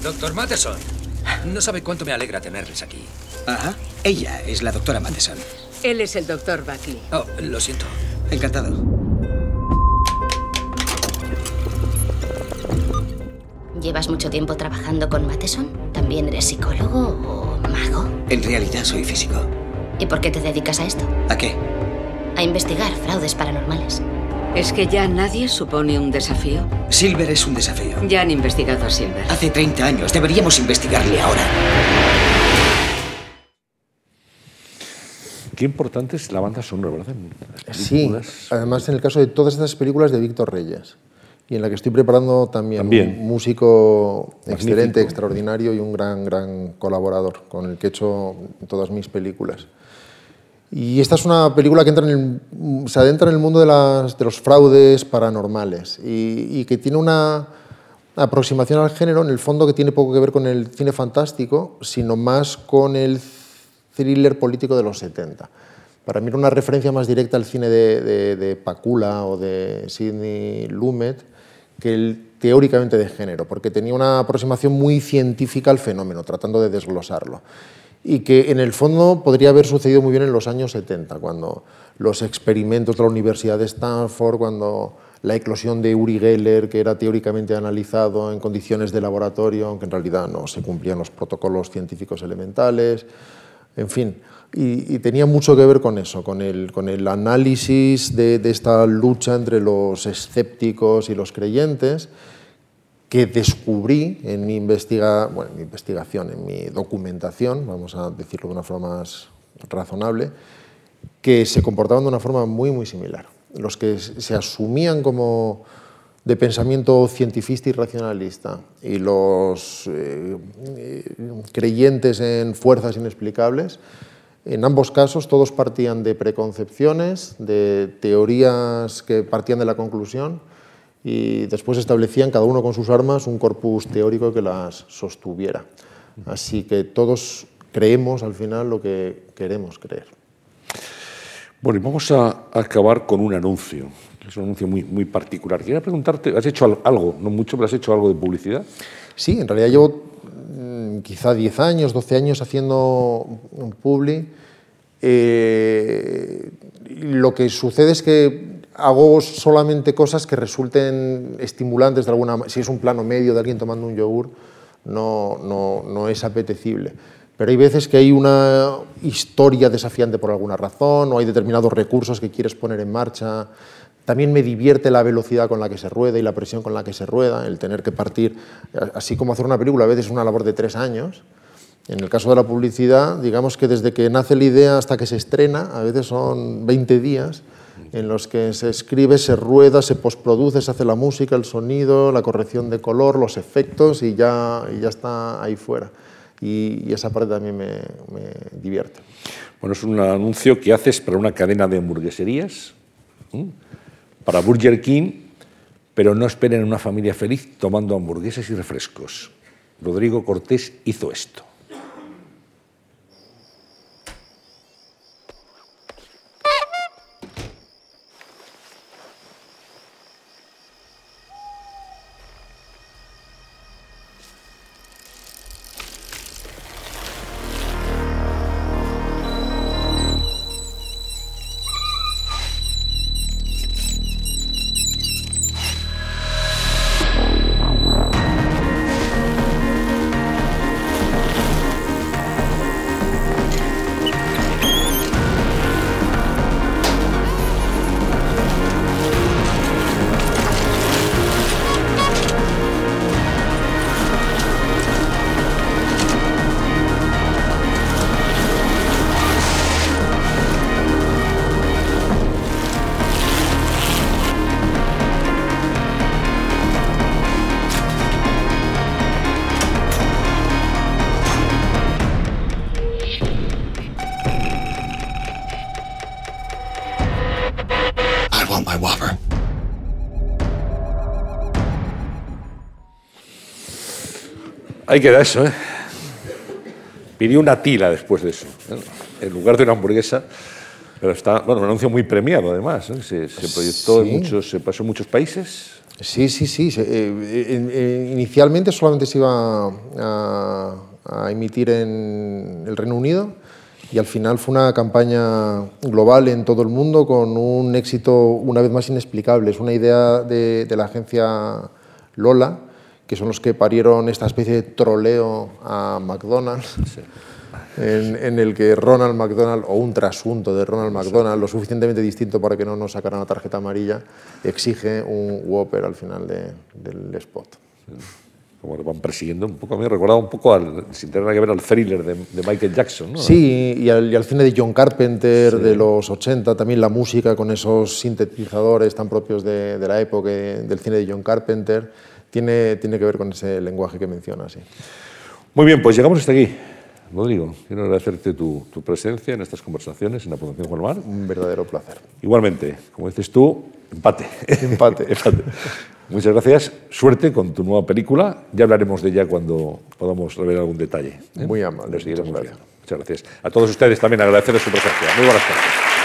Doctor Matheson, no sabe cuánto me alegra tenerles aquí.
Ajá. Ella es la doctora Matheson.
Él es el doctor Buckley.
Oh, lo siento.
Encantado.
¿Llevas mucho tiempo trabajando con Matheson? ¿También eres psicólogo o mago?
En realidad soy físico.
¿Y por qué te dedicas a esto?
¿A qué?
A investigar fraudes paranormales.
¿Es que ya nadie supone un desafío?
Silver es un desafío.
Ya han investigado a Silver.
Hace 30 años. Deberíamos investigarle ahora.
Qué importante es la banda sonora, ¿verdad?
Sí, además en el caso de todas estas películas de Víctor Reyes y en la que estoy preparando también,
también.
un músico Magnífico. excelente, extraordinario y un gran, gran colaborador con el que he hecho todas mis películas. Y esta es una película que entra en el, se adentra en el mundo de, las, de los fraudes paranormales y, y, que tiene una aproximación al género, en el fondo, que tiene poco que ver con el cine fantástico, sino más con el thriller político de los 70. Para mí era una referencia más directa al cine de, de, de Pakula o de Sidney Lumet que el teóricamente de género, porque tenía una aproximación muy científica al fenómeno, tratando de desglosarlo. Y que en el fondo podría haber sucedido muy bien en los años 70, cuando los experimentos de la Universidad de Stanford, cuando la eclosión de Uri Geller, que era teóricamente analizado en condiciones de laboratorio, aunque en realidad no se cumplían los protocolos científicos elementales, en fin. Y, tenía mucho que ver con eso, con el, con el análisis de, de esta lucha entre los escépticos y los creyentes, que descubrí en mi, investiga, bueno, en mi investigación, en mi documentación, vamos a decirlo de una forma más razonable, que se comportaban de una forma muy, muy similar. Los que se asumían como de pensamiento cientifista y racionalista y los eh, creyentes en fuerzas inexplicables, en ambos casos todos partían de preconcepciones, de teorías que partían de la conclusión y después establecían cada uno con sus armas un corpus teórico que las sostuviera. Así que todos creemos al final lo que queremos creer.
Bueno, y vamos a acabar con un anuncio. Es un anuncio muy, muy particular. Quería preguntarte, ¿has hecho algo, no mucho, pero has hecho algo de publicidad?
Sí, en realidad llevo mm, quizá 10 años, 12 años haciendo un publi. Eh, lo que sucede es que hago solamente cosas que resulten estimulantes de alguna manera. Si es un plano medio de alguien tomando un yogur, no, es apetecible. Pero hay veces que hay una historia desafiante por alguna razón o hay determinados recursos que quieres poner en marcha. También me divierte la velocidad con la que se rueda y la presión con la que se rueda, el tener que partir, así como hacer una película a veces es una labor de tres años. En el caso de la publicidad, digamos que desde que nace la idea hasta que se estrena, a veces son 20 días, en los que se escribe, se rueda, se postproduce, se hace la música, el sonido, la corrección de color, los efectos y ya, y ya está ahí fuera. Y, esa parte también me, me, divierte.
Bueno, es un anuncio que haces para una cadena de hamburgueserías, para Burger King, pero no esperen una familia feliz tomando hamburguesas y refrescos. Rodrigo Cortés hizo esto. Ahí queda eso, ¿eh? Pidió una tila después de eso, ¿eh? en lugar de una hamburguesa. Pero está, bueno, un anuncio muy premiado además. ¿eh? Se, proyectó en muchos, se pasó en muchos países.
Sí, sí, sí. Eh, inicialmente solamente se iba a, a, emitir en el Reino Unido y al final fue una campaña global en todo el mundo con un éxito una vez más inexplicable. Es una idea de, de la agencia Lola que son los que parieron esta especie de troleo a McDonald's, en, el que Ronald McDonald, o un trasunto de Ronald McDonald, lo suficientemente distinto para que no nos sacaran la tarjeta amarilla, exige un Whopper al final del spot.
Como lo van persiguiendo un poco, a mí me recordaba un poco, al, sin tener nada que ver, al thriller de, Michael Jackson. ¿no?
Sí, y al, cine de John Carpenter de los 80, también la música con esos sintetizadores tan propios de, de la época del cine de John Carpenter tiene, tiene que ver con ese lenguaje que mencionas. Sí.
Muy bien, pues llegamos hasta aquí. Rodrigo, quiero agradecerte tu, tu, presencia en estas conversaciones en la Fundación Juan Mar.
Un verdadero placer.
Igualmente, como dices tú, empate.
Empate.
empate. Muchas gracias. Suerte con tu nueva película. Ya hablaremos de ella cuando podamos revelar algún detalle.
¿eh? Muy amable.
Muchas gracias. muchas gracias. A todos ustedes también agradecerles su presencia. Muy buenas tardes.